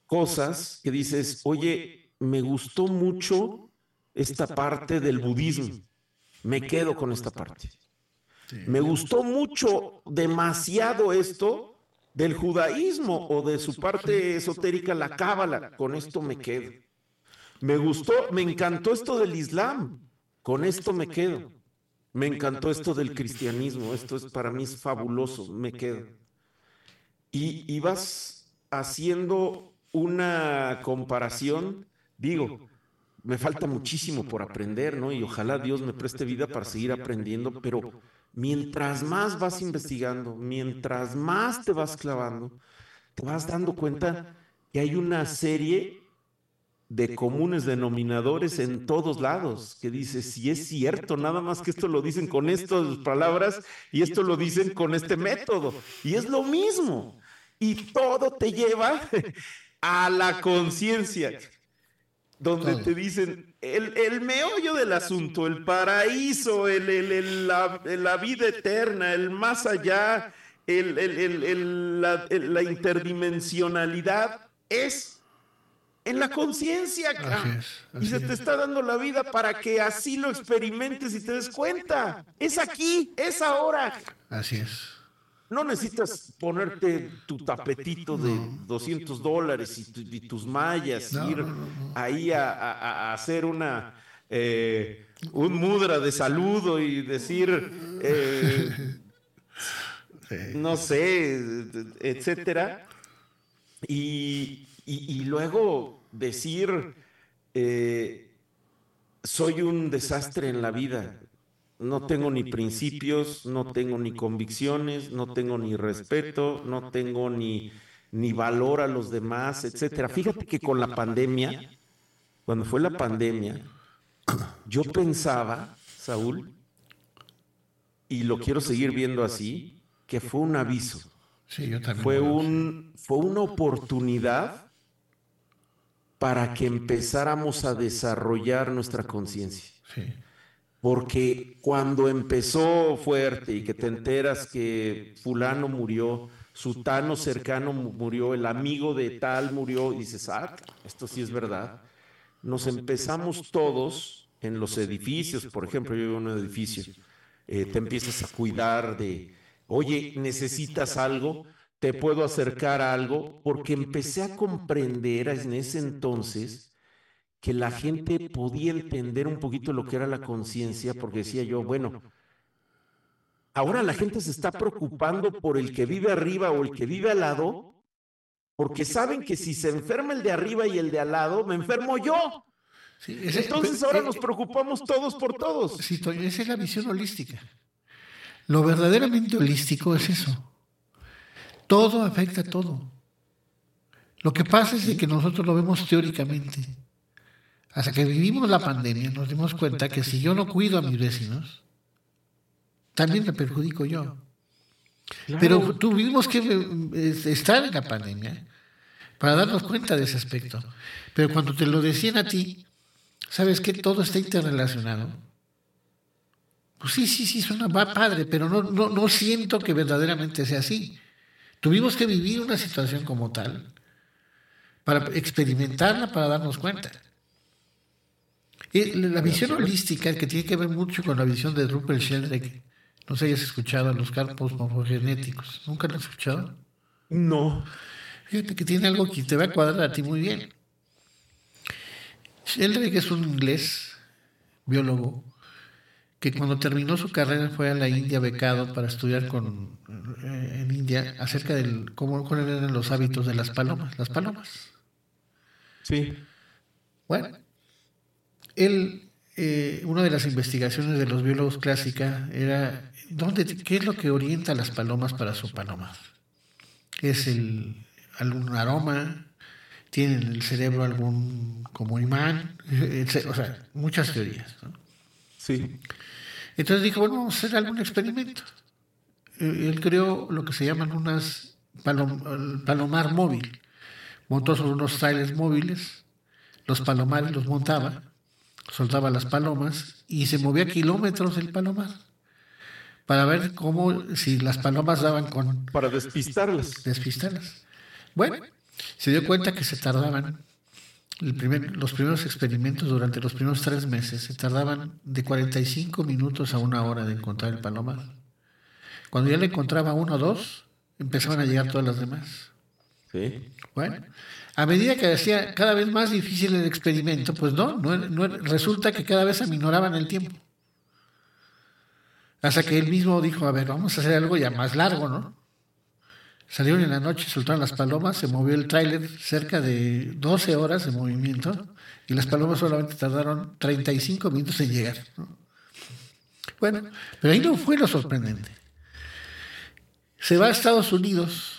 cosas que dices, oye, me gustó mucho esta parte del budismo, me quedo con esta parte. Me gustó mucho, demasiado esto del judaísmo o de su parte esotérica, la cábala, con esto me quedo. Me gustó, me encantó esto del islam, con esto me quedo. Me encantó esto del cristianismo, esto es para mí es fabuloso, me quedo. Y, vas haciendo una comparación, digo, me falta muchísimo por aprender, ¿no? Y ojalá Dios me preste vida para seguir aprendiendo, pero mientras más vas investigando, mientras más te vas clavando, te vas dando cuenta que hay una serie de comunes denominadores en todos lados, que dice, si es cierto, nada más que esto lo dicen con estas palabras y esto lo dicen con este método. Y es lo mismo. Y todo te lleva a la conciencia. Donde te dicen el, el, meollo del asunto, el paraíso, el, el, la, la, vida eterna, el más allá, la, la, interdimensionalidad, es en la conciencia. Y se te está dando la vida para que así lo experimentes y te des cuenta. Es aquí, es ahora. Así es. No necesitas ponerte tu tapetito de 200 dólares y, tus mallas, ir ahí a, hacer una, eh, un mudra de saludo y decir, eh, no sé, etcétera. Y, luego decir, eh, soy un desastre en la vida no tengo ni principios, no tengo ni convicciones, no tengo ni respeto, no tengo ni, ni valor a los demás, etcétera. Fíjate que con la pandemia, cuando fue la pandemia, yo pensaba, Saúl, y lo quiero seguir viendo así, que fue un aviso. Sí, yo también. Fue, un, fue una oportunidad para que empezáramos a desarrollar nuestra conciencia. Sí. Porque cuando empezó fuerte y que te enteras que fulano murió, su tano cercano murió, el amigo de tal murió, y dices, ah, esto sí es verdad. Nos empezamos todos en los edificios, por ejemplo, yo vivo en un edificio, eh, te empiezas a cuidar de, oye, necesitas algo, te puedo acercar a algo, porque empecé a comprender en ese entonces que la gente podía entender un poquito lo que era la conciencia, porque decía yo, bueno, ahora la gente se está preocupando por el que vive arriba o el que vive al lado, porque saben que si se enferma el de arriba y el de al lado, me enfermo yo. Entonces ahora nos preocupamos todos por todos. Sí, esa es la visión holística. Lo verdaderamente holístico es eso. Todo afecta a todo. Lo que pasa es que nosotros lo vemos teóricamente. Hasta que vivimos la pandemia nos dimos cuenta que si yo no cuido a mis vecinos, también me perjudico yo. Pero tuvimos que eh, estar en la pandemia para darnos cuenta de ese aspecto. Pero cuando te lo decían a ti, sabes que todo está interrelacionado. Pues sí, sí, sí, suena va padre, pero no, no, no siento que verdaderamente sea así. Tuvimos que vivir una situación como tal para experimentarla, para darnos cuenta. La visión holística, que tiene que ver mucho con la visión de Rupert Sheldrake, no sé si hayas escuchado a los campos morfogenéticos. ¿Nunca lo has escuchado? No. Fíjate que tiene algo que te va a cuadrar a ti muy bien. Sheldrake es un inglés, biólogo, que cuando terminó su carrera fue a la India becado para estudiar con, eh, en India acerca de cómo, cuáles eran los hábitos de las palomas. Las palomas. Sí. Bueno, él, eh, una de las investigaciones de los biólogos clásicas era ¿dónde, qué es lo que orienta a las palomas para su paloma. ¿Es el, algún aroma? ¿Tiene en el cerebro algún como imán? O sea, muchas teorías. Sí. Entonces dijo, bueno, vamos a hacer algún experimento. Eh, él creó lo que se llaman unas palomar móvil. Montó sobre unos trailers móviles, los palomares los montaba soltaba las palomas y se movía kilómetros el palomar para ver cómo, si las palomas daban con... Para despistarlas. Despistarlas. Bueno, se dio cuenta que se tardaban, el primer, los primeros experimentos durante los primeros tres meses, se tardaban de 45 minutos a una hora de encontrar el palomar. Cuando ya le encontraba uno o dos, empezaban a llegar todas las demás. Sí. Bueno, a medida que hacía cada vez más difícil el experimento, pues no, no, resulta que cada vez aminoraban el tiempo. Hasta que él mismo dijo, a ver, vamos a hacer algo ya más largo, ¿no? Salieron en la noche, soltaron las palomas, se movió el tráiler cerca de 12 horas de movimiento y las palomas solamente tardaron 35 minutos en llegar. Bueno, pero ahí no fue lo sorprendente. Se va a Estados Unidos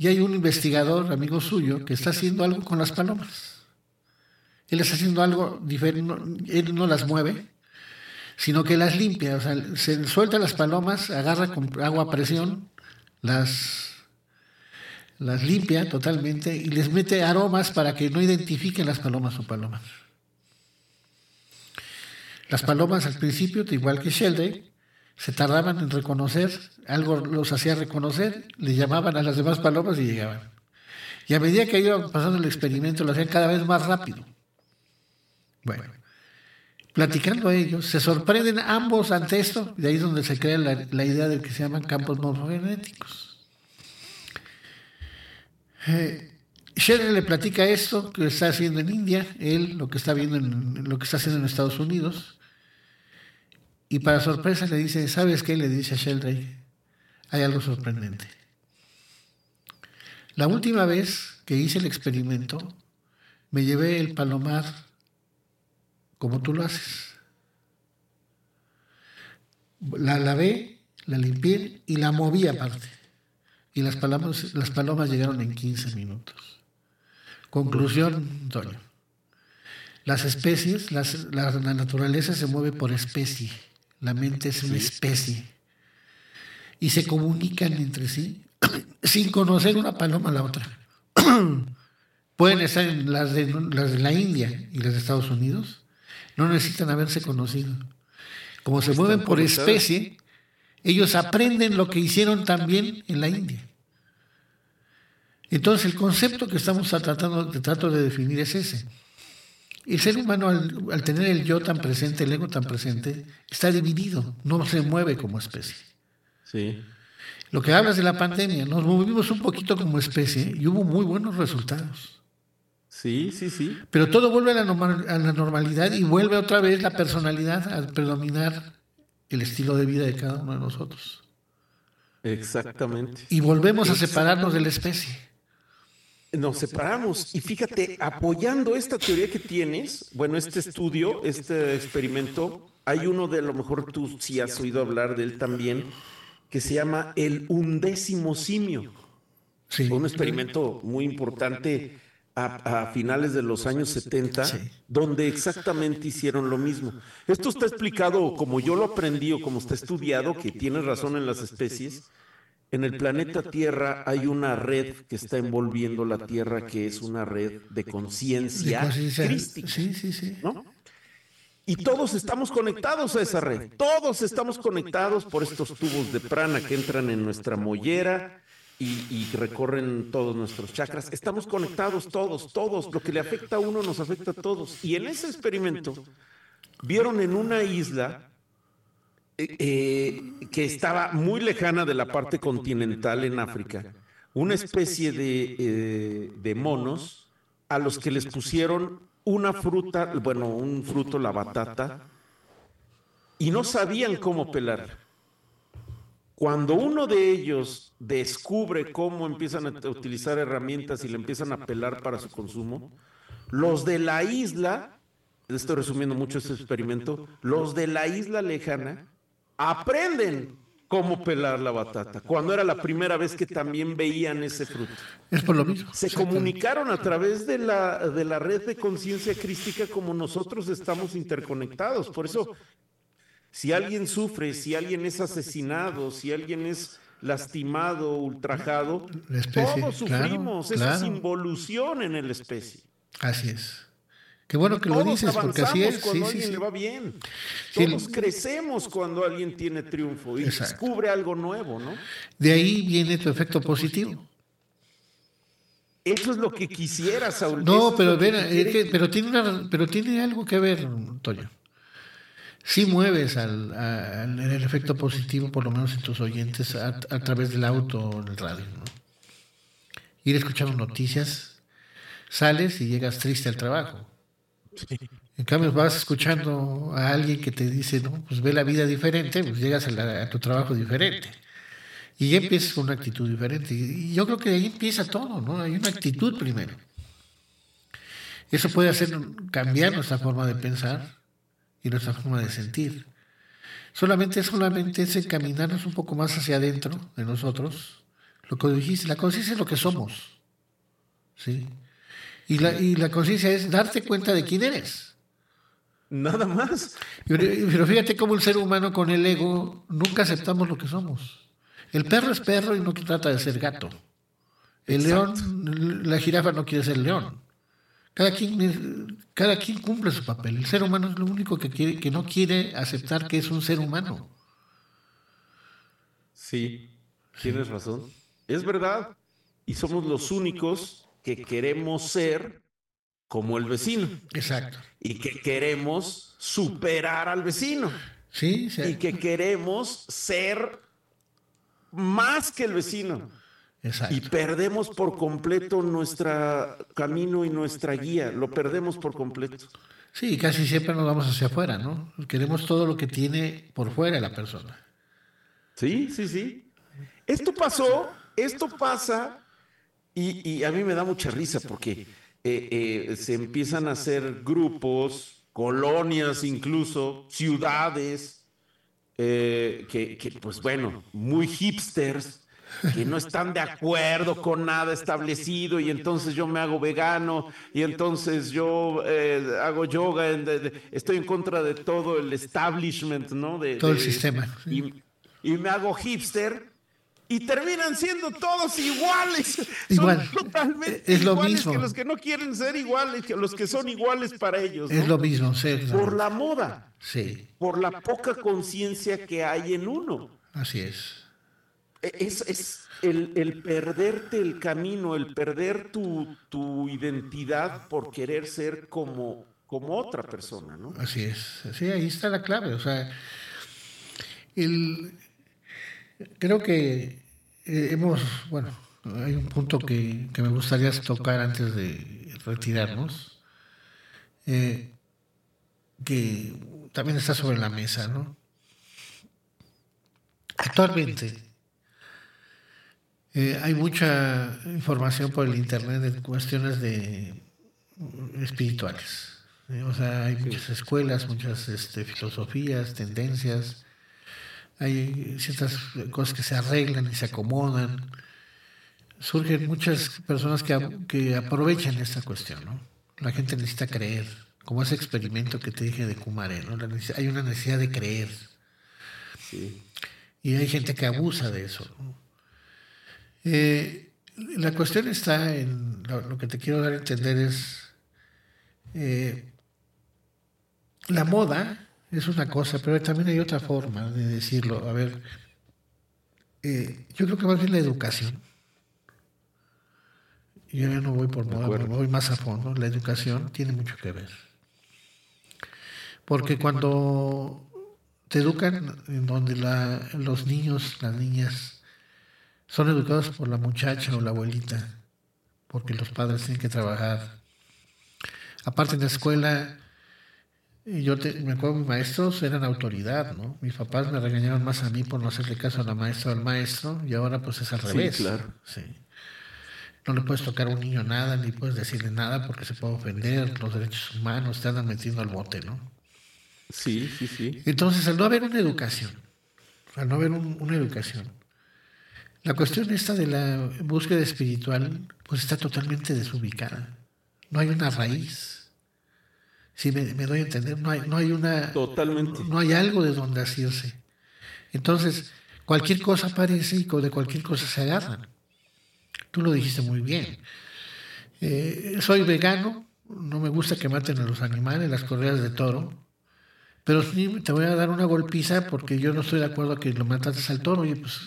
y hay un investigador, amigo suyo, que está haciendo algo con las palomas. Él está haciendo algo diferente, él no las mueve, sino que las limpia. O sea, se suelta las palomas, agarra con agua a presión, las, las limpia totalmente y les mete aromas para que no identifiquen las palomas o palomas. Las palomas al principio, igual que Sheldrake, se tardaban en reconocer, algo los hacía reconocer, le llamaban a las demás palomas y llegaban. Y a medida que iban pasando el experimento, lo hacían cada vez más rápido. Bueno, platicando a ellos, se sorprenden ambos ante esto, y ahí es donde se crea la, idea de que se llaman campos morfogenéticos. Eh, le platica esto que está haciendo en India, él lo que está viendo en, lo que está haciendo en Estados Unidos, y para sorpresa le dice, ¿sabes qué? Le dice a Sheldrake, hay algo sorprendente. La última vez que hice el experimento, me llevé el palomar como tú lo haces. La lavé, la limpié y la moví aparte. Y las palomas, las palomas llegaron en 15 minutos. Conclusión, Antonio. Las especies, la, la naturaleza se mueve por especie. La mente es una especie. Y se comunican entre sí sin conocer una paloma a la otra. Pueden estar en las de, las de la India y las de Estados Unidos. No necesitan haberse conocido. Como se mueven por especie, ellos aprenden lo que hicieron también en la India. Entonces el concepto que estamos tratando, trato de definir es ese. El ser humano, al, tener el yo tan presente, el ego tan presente, está dividido, no se mueve como especie. Sí. Lo que hablas de la pandemia, nos movimos un poquito como especie y hubo muy buenos resultados. Sí, sí, sí. Pero todo vuelve a la, a la normalidad y vuelve otra vez la personalidad a predominar el estilo de vida de cada uno de nosotros. Exactamente. Y volvemos a separarnos de la especie nos separamos. Y fíjate, apoyando esta teoría que tienes, bueno, este estudio, este experimento, hay uno de a lo mejor tú sí has oído hablar de él también, que se llama el undécimo simio. Sí. Fue un experimento muy importante a, finales de los años 70, donde exactamente hicieron lo mismo. Esto está explicado como yo lo aprendí o como está estudiado, que tiene razón en las especies en el planeta Tierra hay una red que está envolviendo la Tierra, que es una red de conciencia crística. Sí, sí, sí. Y todos estamos conectados a esa red. Todos estamos conectados por estos tubos de prana que entran en nuestra mollera y, y, recorren todos nuestros chakras. Estamos conectados todos, todos. Lo que le afecta a uno nos afecta a todos. Y en ese experimento vieron en una isla eh, que estaba muy lejana de la parte continental en África, una especie de, eh, de monos a los que les pusieron una fruta, bueno, un fruto, la batata, y no sabían cómo pelar. Cuando uno de ellos descubre cómo empiezan a utilizar herramientas y le empiezan a pelar para su consumo, los de la isla, estoy resumiendo mucho este experimento, los de la isla lejana aprenden cómo pelar la batata, cuando era la primera vez que también veían ese fruto. Es por lo mismo. Se comunicaron a través de la, de la red de conciencia crística como nosotros estamos interconectados. Por eso, si alguien sufre, si alguien es asesinado, si alguien es lastimado, ultrajado, todos sufrimos, esa es involución en la especie. Así es. Qué bueno que lo dices, porque así es. Cuando sí, alguien le va bien. Todos crecemos cuando alguien tiene triunfo y descubre algo nuevo, ¿no? De ahí viene tu efecto positivo. Eso es lo que quisiera, Saúl. No, pero, pero, tiene una, pero tiene algo que ver, Toño. Sí mueves al, el efecto positivo, por lo menos en tus oyentes, a, través del auto o del radio. ¿no? Ir escuchando noticias, sales y llegas triste al trabajo en cambio, vas escuchando a alguien que te dice, no, pues ve la vida diferente, pues llegas a, tu trabajo diferente. Y ya empiezas con una actitud diferente. Y yo creo que ahí empieza todo, ¿no? Hay una actitud primero. Eso puede hacer cambiar nuestra forma de pensar y nuestra forma de sentir. Solamente, solamente es encaminarnos un poco más hacia adentro de nosotros. Lo que dijiste, la conciencia es lo que somos. ¿Sí? Y la, y la conciencia es darte cuenta de quién eres. Nada más. Pero fíjate cómo el ser humano con el ego nunca aceptamos lo que somos. El perro es perro y no trata de ser gato. El león, la jirafa no quiere ser león. Cada quien, cada quien cumple su papel. El ser humano es lo único que, quiere, que no quiere aceptar que es un ser humano. Sí, tienes razón. Es verdad. Y somos los únicos que queremos ser como el vecino. Exacto. Y que queremos superar al vecino. Sí, sí. Y que queremos ser más que el vecino. Exacto. Y perdemos por completo nuestro camino y nuestra guía. Lo perdemos por completo. Sí, casi siempre nos vamos hacia afuera, ¿no? Queremos todo lo que tiene por fuera la persona. Sí, sí, sí. Esto pasó, esto pasa, y, y a mí me da mucha risa porque eh, eh, se empiezan a hacer grupos, colonias incluso, ciudades, eh, que, que, pues bueno, muy hipsters, que no están de acuerdo con nada establecido y entonces yo me hago vegano y entonces yo eh, hago yoga, estoy en contra de todo el establishment, ¿no? De, Todo el de- sistema. Y, y me hago hipster y terminan siendo todos iguales. Igual. Son totalmente Es lo iguales mismo. que los que no quieren ser iguales, que los que son iguales para ellos. Es lo mismo, ser. Por la moda, Sí, por la poca conciencia que hay en uno. así es. E- Es, es el, el perderte el camino, el perder tu, tu identidad por querer ser como, como otra persona, ¿no? Así es. Sí, ahí está la clave. O sea, el, creo que eh, hemos, bueno, hay un punto que, que me gustaría tocar antes de retirarnos, eh, que también está sobre la mesa, ¿no? Actualmente eh, hay mucha información por el Internet de cuestiones de espirituales. O sea, hay muchas escuelas, muchas este, filosofías, tendencias. Hay ciertas cosas que se arreglan y se acomodan. Surgen muchas personas que, que aprovechan esta cuestión. ¿no? La gente necesita creer, como ese experimento que te dije de Kumare. ¿no? Hay una necesidad de creer. Sí. Y hay gente que abusa de eso. ¿no? Eh, la cuestión está en lo, lo que te quiero dar a entender es eh, la moda es una cosa, pero también hay otra forma de decirlo. A ver, eh, yo creo que más bien la educación. Yo ya no voy por moda, me voy más a fondo. La educación tiene mucho que ver. Porque cuando te educan en donde la- los niños, las niñas, son educados por la muchacha o la abuelita, porque los padres tienen que trabajar. Aparte en la escuela, y yo te- me acuerdo mis maestros eran autoridad, ¿no? Mis papás me regañaron más a mí por no hacerle caso a la maestra o al maestro, y ahora pues es al Sí, revés. claro. Sí. No le puedes tocar a un niño nada, ni puedes decirle nada porque se puede ofender, los derechos humanos te andan metiendo al bote, ¿no? Sí, sí, sí. Entonces, al no haber una educación, al no haber un- una educación, la cuestión esta de la búsqueda espiritual, pues está totalmente desubicada. No hay una raíz. Si me, me doy a entender, no hay, no hay una, Totalmente. no hay algo de donde asirse. Entonces, cualquier cosa aparece y de cualquier cosa se agarran. Tú lo dijiste muy bien. Eh, soy vegano, no me gusta que maten a los animales, las correas de toro, pero sí te voy a dar una golpiza porque yo no estoy de acuerdo a que lo matases al toro. Y pues,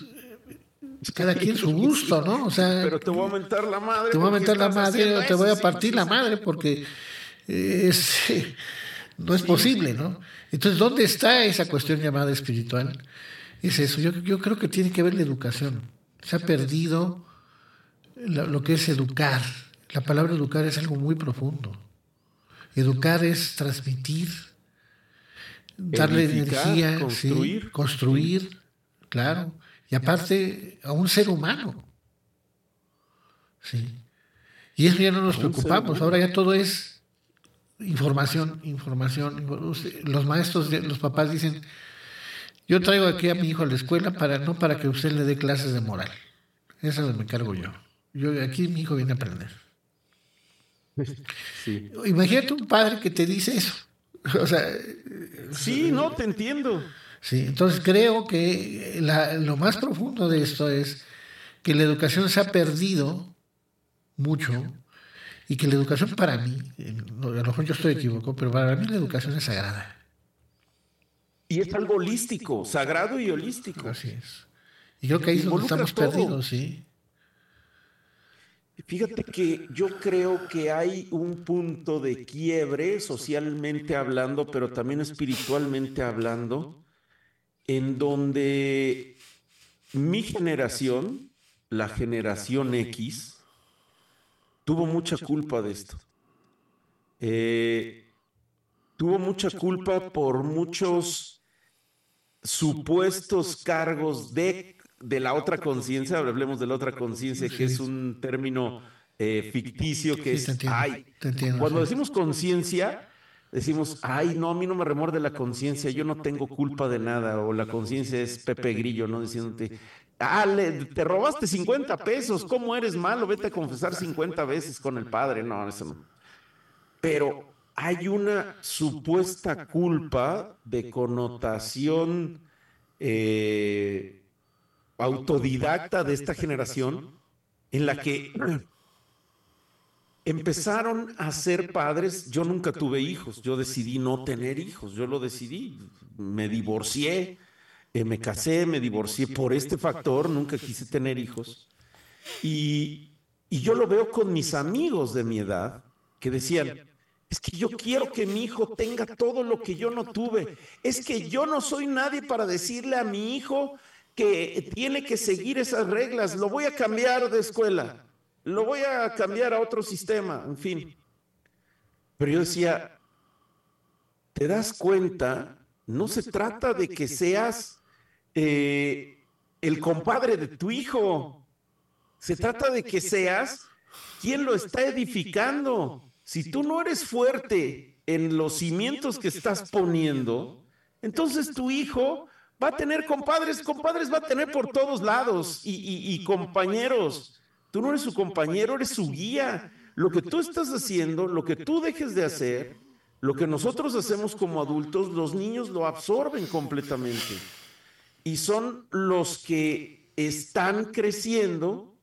cada quien su gusto, ¿no? O sea, Pero te voy a mentar la madre. te voy a meter la madre te voy a partir la madre porque es, no es posible, ¿no? Entonces, ¿dónde está esa cuestión llamada espiritual? Es eso, yo, yo creo que tiene que ver la educación. Se ha perdido lo, lo que es educar. La palabra educar es algo muy profundo. Educar es transmitir, darle Edificar, energía, sí, construir. construir, claro. Y aparte, a un ser humano. Sí. Y eso ya no nos preocupamos. Ahora ya todo es información, información. Los maestros, de- los papás dicen, yo traigo aquí a mi hijo a la escuela para no para que usted le dé clases de moral. Eso me encargo yo. Yo aquí mi hijo viene a aprender. Sí. Imagínate un padre que te dice eso. O sea, Sí, no, te entiendo. sí. Entonces creo que la- lo más profundo de esto es que la educación se ha perdido mucho y que la educación para mí, a lo mejor yo estoy equivocado, pero para mí la educación es sagrada. Y es algo holístico, sagrado y holístico. Así es. Y creo que ahí es donde estamos perdidos, sí. Fíjate que yo creo que hay un punto de quiebre socialmente hablando, pero también espiritualmente hablando, en donde mi generación, la generación X, tuvo mucha culpa de esto. Eh, tuvo mucha culpa por muchos supuestos cargos de, de la otra conciencia, hablemos de la otra conciencia, que es un término eh, ficticio que es, ay, cuando decimos conciencia, decimos, ay, no, a mí no me remorde la conciencia, yo no tengo culpa de nada, o la conciencia es Pepe Grillo, ¿no? Diciéndote, ah, te robaste 50 pesos, ¿cómo eres malo? Vete a confesar 50 veces con el padre, no, eso no. Pero hay una supuesta culpa de connotación eh, autodidacta de esta generación en la que empezaron a ser padres. Yo nunca tuve hijos, yo decidí no tener hijos, yo lo decidí, me divorcié, eh, me casé, me divorcié por este factor, nunca quise tener hijos. Y, y yo lo veo con mis amigos de mi edad que decían, es que yo quiero que mi hijo tenga todo lo que yo no tuve. Es que yo no soy nadie para decirle a mi hijo que tiene que seguir esas reglas. Lo voy a cambiar de escuela lo voy a cambiar a otro sistema, en fin. Pero yo decía, ¿te das cuenta? No se trata de que seas eh, el compadre de tu hijo. Se trata de que seas quien lo está edificando. Si tú no eres fuerte en los cimientos que estás poniendo, entonces tu hijo va a tener compadres, compadres va a tener por todos lados y, y compañeros. Tú no eres su compañero, eres su guía. Lo que tú estás haciendo, lo que tú dejes de hacer, lo que nosotros hacemos como adultos, los niños lo absorben completamente. Y son los que están creciendo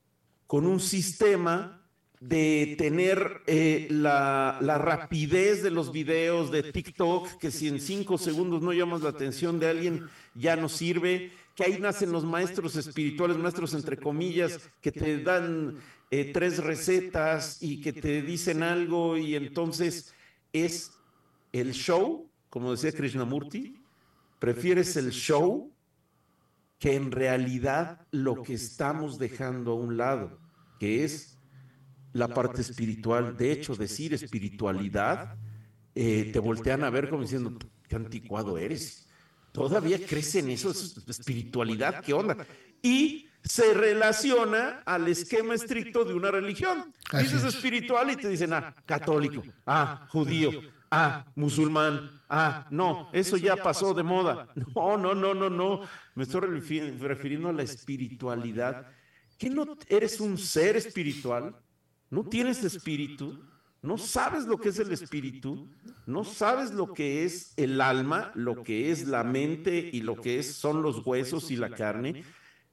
con un sistema de tener eh, la, la, rapidez de los videos de TikTok, que si en cinco segundos no llamas la atención de alguien, ya no sirve, que ahí nacen los maestros espirituales, maestros entre comillas, que te dan eh, tres recetas y que te dicen algo y entonces es el show, como decía Krishnamurti, prefieres el show que en realidad lo que estamos dejando a un lado, que es la parte espiritual. De hecho, decir espiritualidad, eh, te voltean a ver como diciendo, qué anticuado eres todavía crece en eso, espiritualidad, ¿qué onda? Y se relaciona al esquema estricto de una religión. Dices espiritual y te dicen, ah, católico, ah, judío, ah, musulmán, ah, no, eso ya pasó de moda. No, no, no, no, no. Me estoy refiriendo a la espiritualidad. ¿Que no eres un ser espiritual? ¿No tienes espíritu? no sabes lo que es el espíritu, no sabes lo que es el alma, lo que es la mente y lo que es, son los huesos y la carne,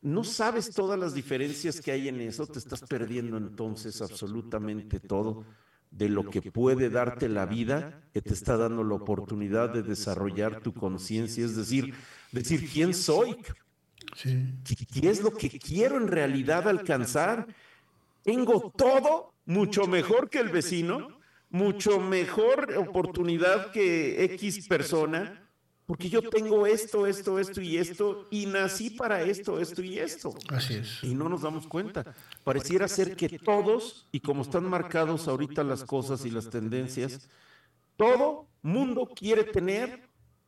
no sabes todas las diferencias que hay en eso, te estás perdiendo entonces absolutamente todo de lo que puede darte la vida, que te está dando la oportunidad de desarrollar tu conciencia, es decir, decir quién soy, qué es lo que quiero en realidad alcanzar. Tengo todo mucho mejor que el vecino, mucho mejor oportunidad que X persona, porque yo tengo esto, esto, esto y esto, y nací para esto, esto y esto. Así es. Y no nos damos cuenta. Pareciera ser que todos, y como están marcados ahorita las cosas y las tendencias, todo mundo quiere tener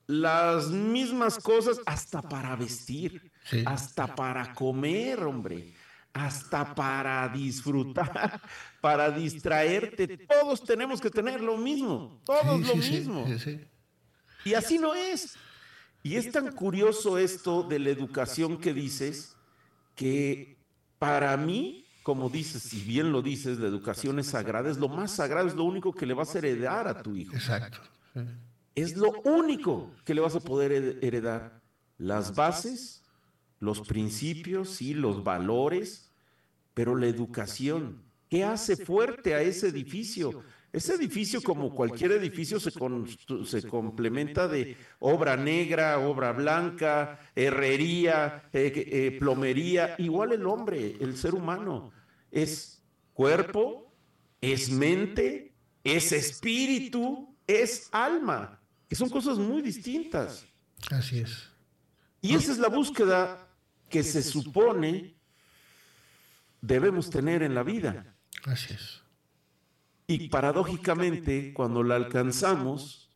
las mismas cosas hasta para vestir, hasta para comer, hombre hasta para disfrutar, para distraerte. Todos tenemos que tener lo mismo, todos lo mismo. y así no es. Y es tan curioso esto de la educación que dices, que para mí, como dices, si bien lo dices, la educación es sagrada, es lo más sagrado, es lo único que le vas a heredar a tu hijo. Exacto. Es lo único que le vas a poder heredar. Las bases los principios, y los valores, pero la educación. ¿Qué hace fuerte a ese edificio? Ese edificio, como cualquier edificio, se, se complementa de obra negra, obra blanca, herrería, eh, eh, plomería. Igual el hombre, el ser humano, es cuerpo, es mente, es espíritu, es alma, que son cosas muy distintas. Así es. Y esa es la búsqueda que se supone debemos tener en la vida. Así es. Y paradójicamente, cuando la alcanzamos,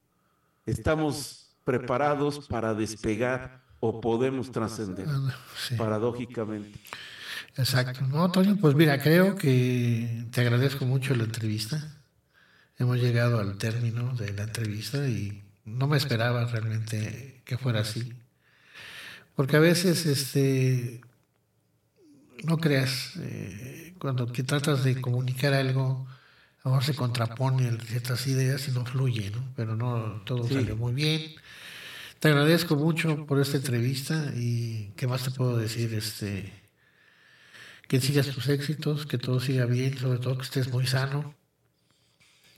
estamos preparados para despegar o podemos trascender. Ah, paradójicamente. Exacto. No, Toño, pues mira, creo que te agradezco mucho la entrevista. Hemos llegado al término de la entrevista y no me esperaba realmente que fuera así. Porque a veces, este, no creas, eh, cuando tratas de comunicar algo, a se contrapone ciertas ideas y no fluye, ¿no? Pero no, todo salió muy bien. Te agradezco mucho por esta entrevista y qué más te puedo decir, este, que sigas tus éxitos, que todo siga bien, sobre todo que estés muy sano.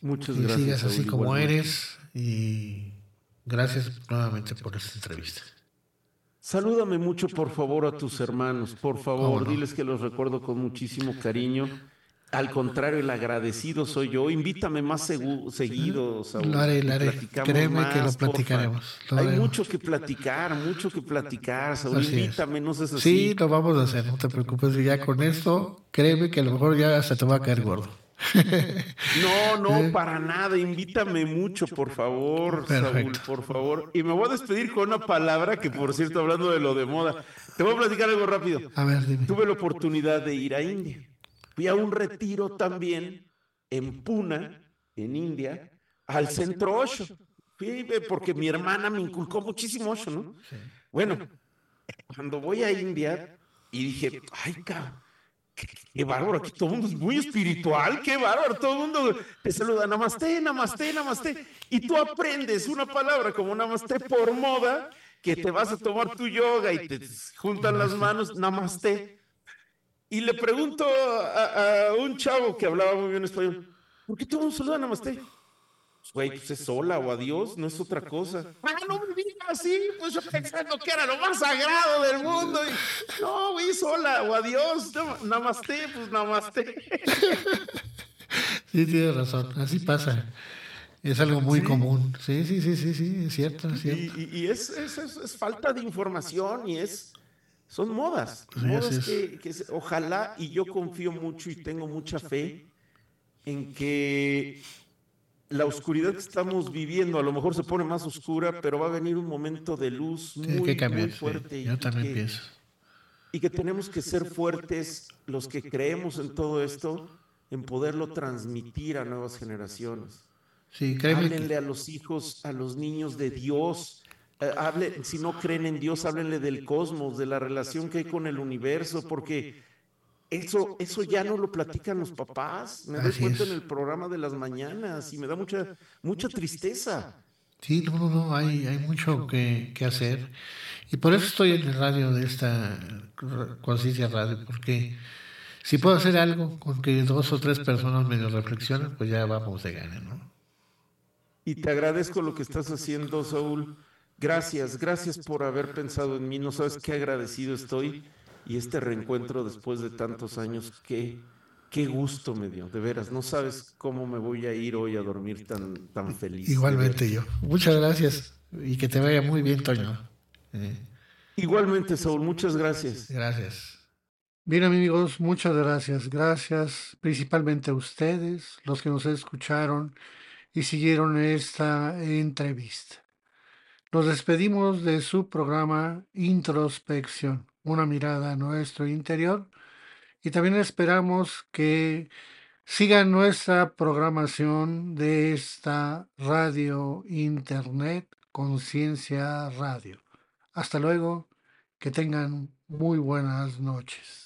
Muchas gracias. Que sigas así como eres y gracias nuevamente por esta entrevista. Salúdame mucho, por favor, a tus hermanos. Por favor, diles que los recuerdo con muchísimo cariño al contrario, el agradecido soy yo. Invítame más seguido, Saúl. Lo haré, lo haré. Créeme que lo platicaremos. Hay mucho que platicar, mucho que platicar, Saúl. Invítame, no sé si Sí, lo vamos a hacer, no te preocupes. Ya con esto, créeme que a lo mejor ya se te va a caer gordo. No, no, para nada. Invítame mucho, por favor, Saúl, por favor. Y me voy a despedir con una palabra que, por cierto, hablando de lo de moda, te voy a platicar algo rápido. A ver, dime. Tuve la oportunidad de ir a India. Fui a un retiro también en Puna, en India, al centro Osho. Fui porque mi hermana me inculcó muchísimo Osho, ¿no? Bueno, cuando voy a India y dije, ay, cabrón. Qué, bárbaro, aquí todo el mundo es muy espiritual, qué bárbaro, todo el mundo te saluda, namaste, namaste, namaste, y tú aprendes una palabra como namaste por moda, que te vas a tomar tu yoga y te juntan las manos, namaste, y le pregunto a, un chavo que hablaba muy bien español, ¿por qué todo un saludo a Namaste? Güey, pues es sola o adiós, no es otra cosa. Ah, no me digas así, pues yo pensando que era lo más sagrado del mundo. no, güey, sola o adiós, namaste, pues namaste. Sí, tienes razón, así pasa. Es algo muy común. Sí, sí, sí, sí, sí, es cierto. Es cierto. Y, es, es, es, falta de información y es son modas, modas que, ojalá y yo confío mucho y tengo mucha fe en que la oscuridad que estamos viviendo a lo mejor se pone más oscura, pero va a venir un momento de luz muy, fuerte. Yo y también que, pienso. Y que tenemos que ser fuertes los que creemos en todo esto, en poderlo transmitir a nuevas generaciones. Sí, Háblenle a los hijos, a los niños de Dios, eh, hable, si no creen en Dios, háblenle del cosmos, de la relación que hay con el universo, porque eso, eso ya no lo platican los papás. Me doy cuenta en el programa de las mañanas y me da mucha, mucha tristeza. Sí, no, no, no, hay, hay mucho que, que hacer. Y por eso estoy en el radio de esta Conciencia Radio, porque si puedo hacer algo con que dos o tres personas medio reflexionen, pues ya vamos de gana, ¿no? Y te agradezco lo que estás haciendo, Saúl. Gracias, gracias por haber pensado en mí. No sabes qué agradecido estoy. Y este reencuentro después de tantos años, qué, qué gusto me dio, de veras. No sabes cómo me voy a ir hoy a dormir tan, tan feliz. Igualmente yo. Muchas gracias y que te vaya muy bien, Toño. Eh. Igualmente, Saúl, muchas gracias. Gracias. Bien amigos, muchas gracias. Gracias principalmente a ustedes, los que nos escucharon y siguieron esta entrevista. Nos despedimos de su programa Introspección, una mirada a nuestro interior y también esperamos que sigan nuestra programación de esta radio internet Conciencia Radio. Hasta luego, que tengan muy buenas noches.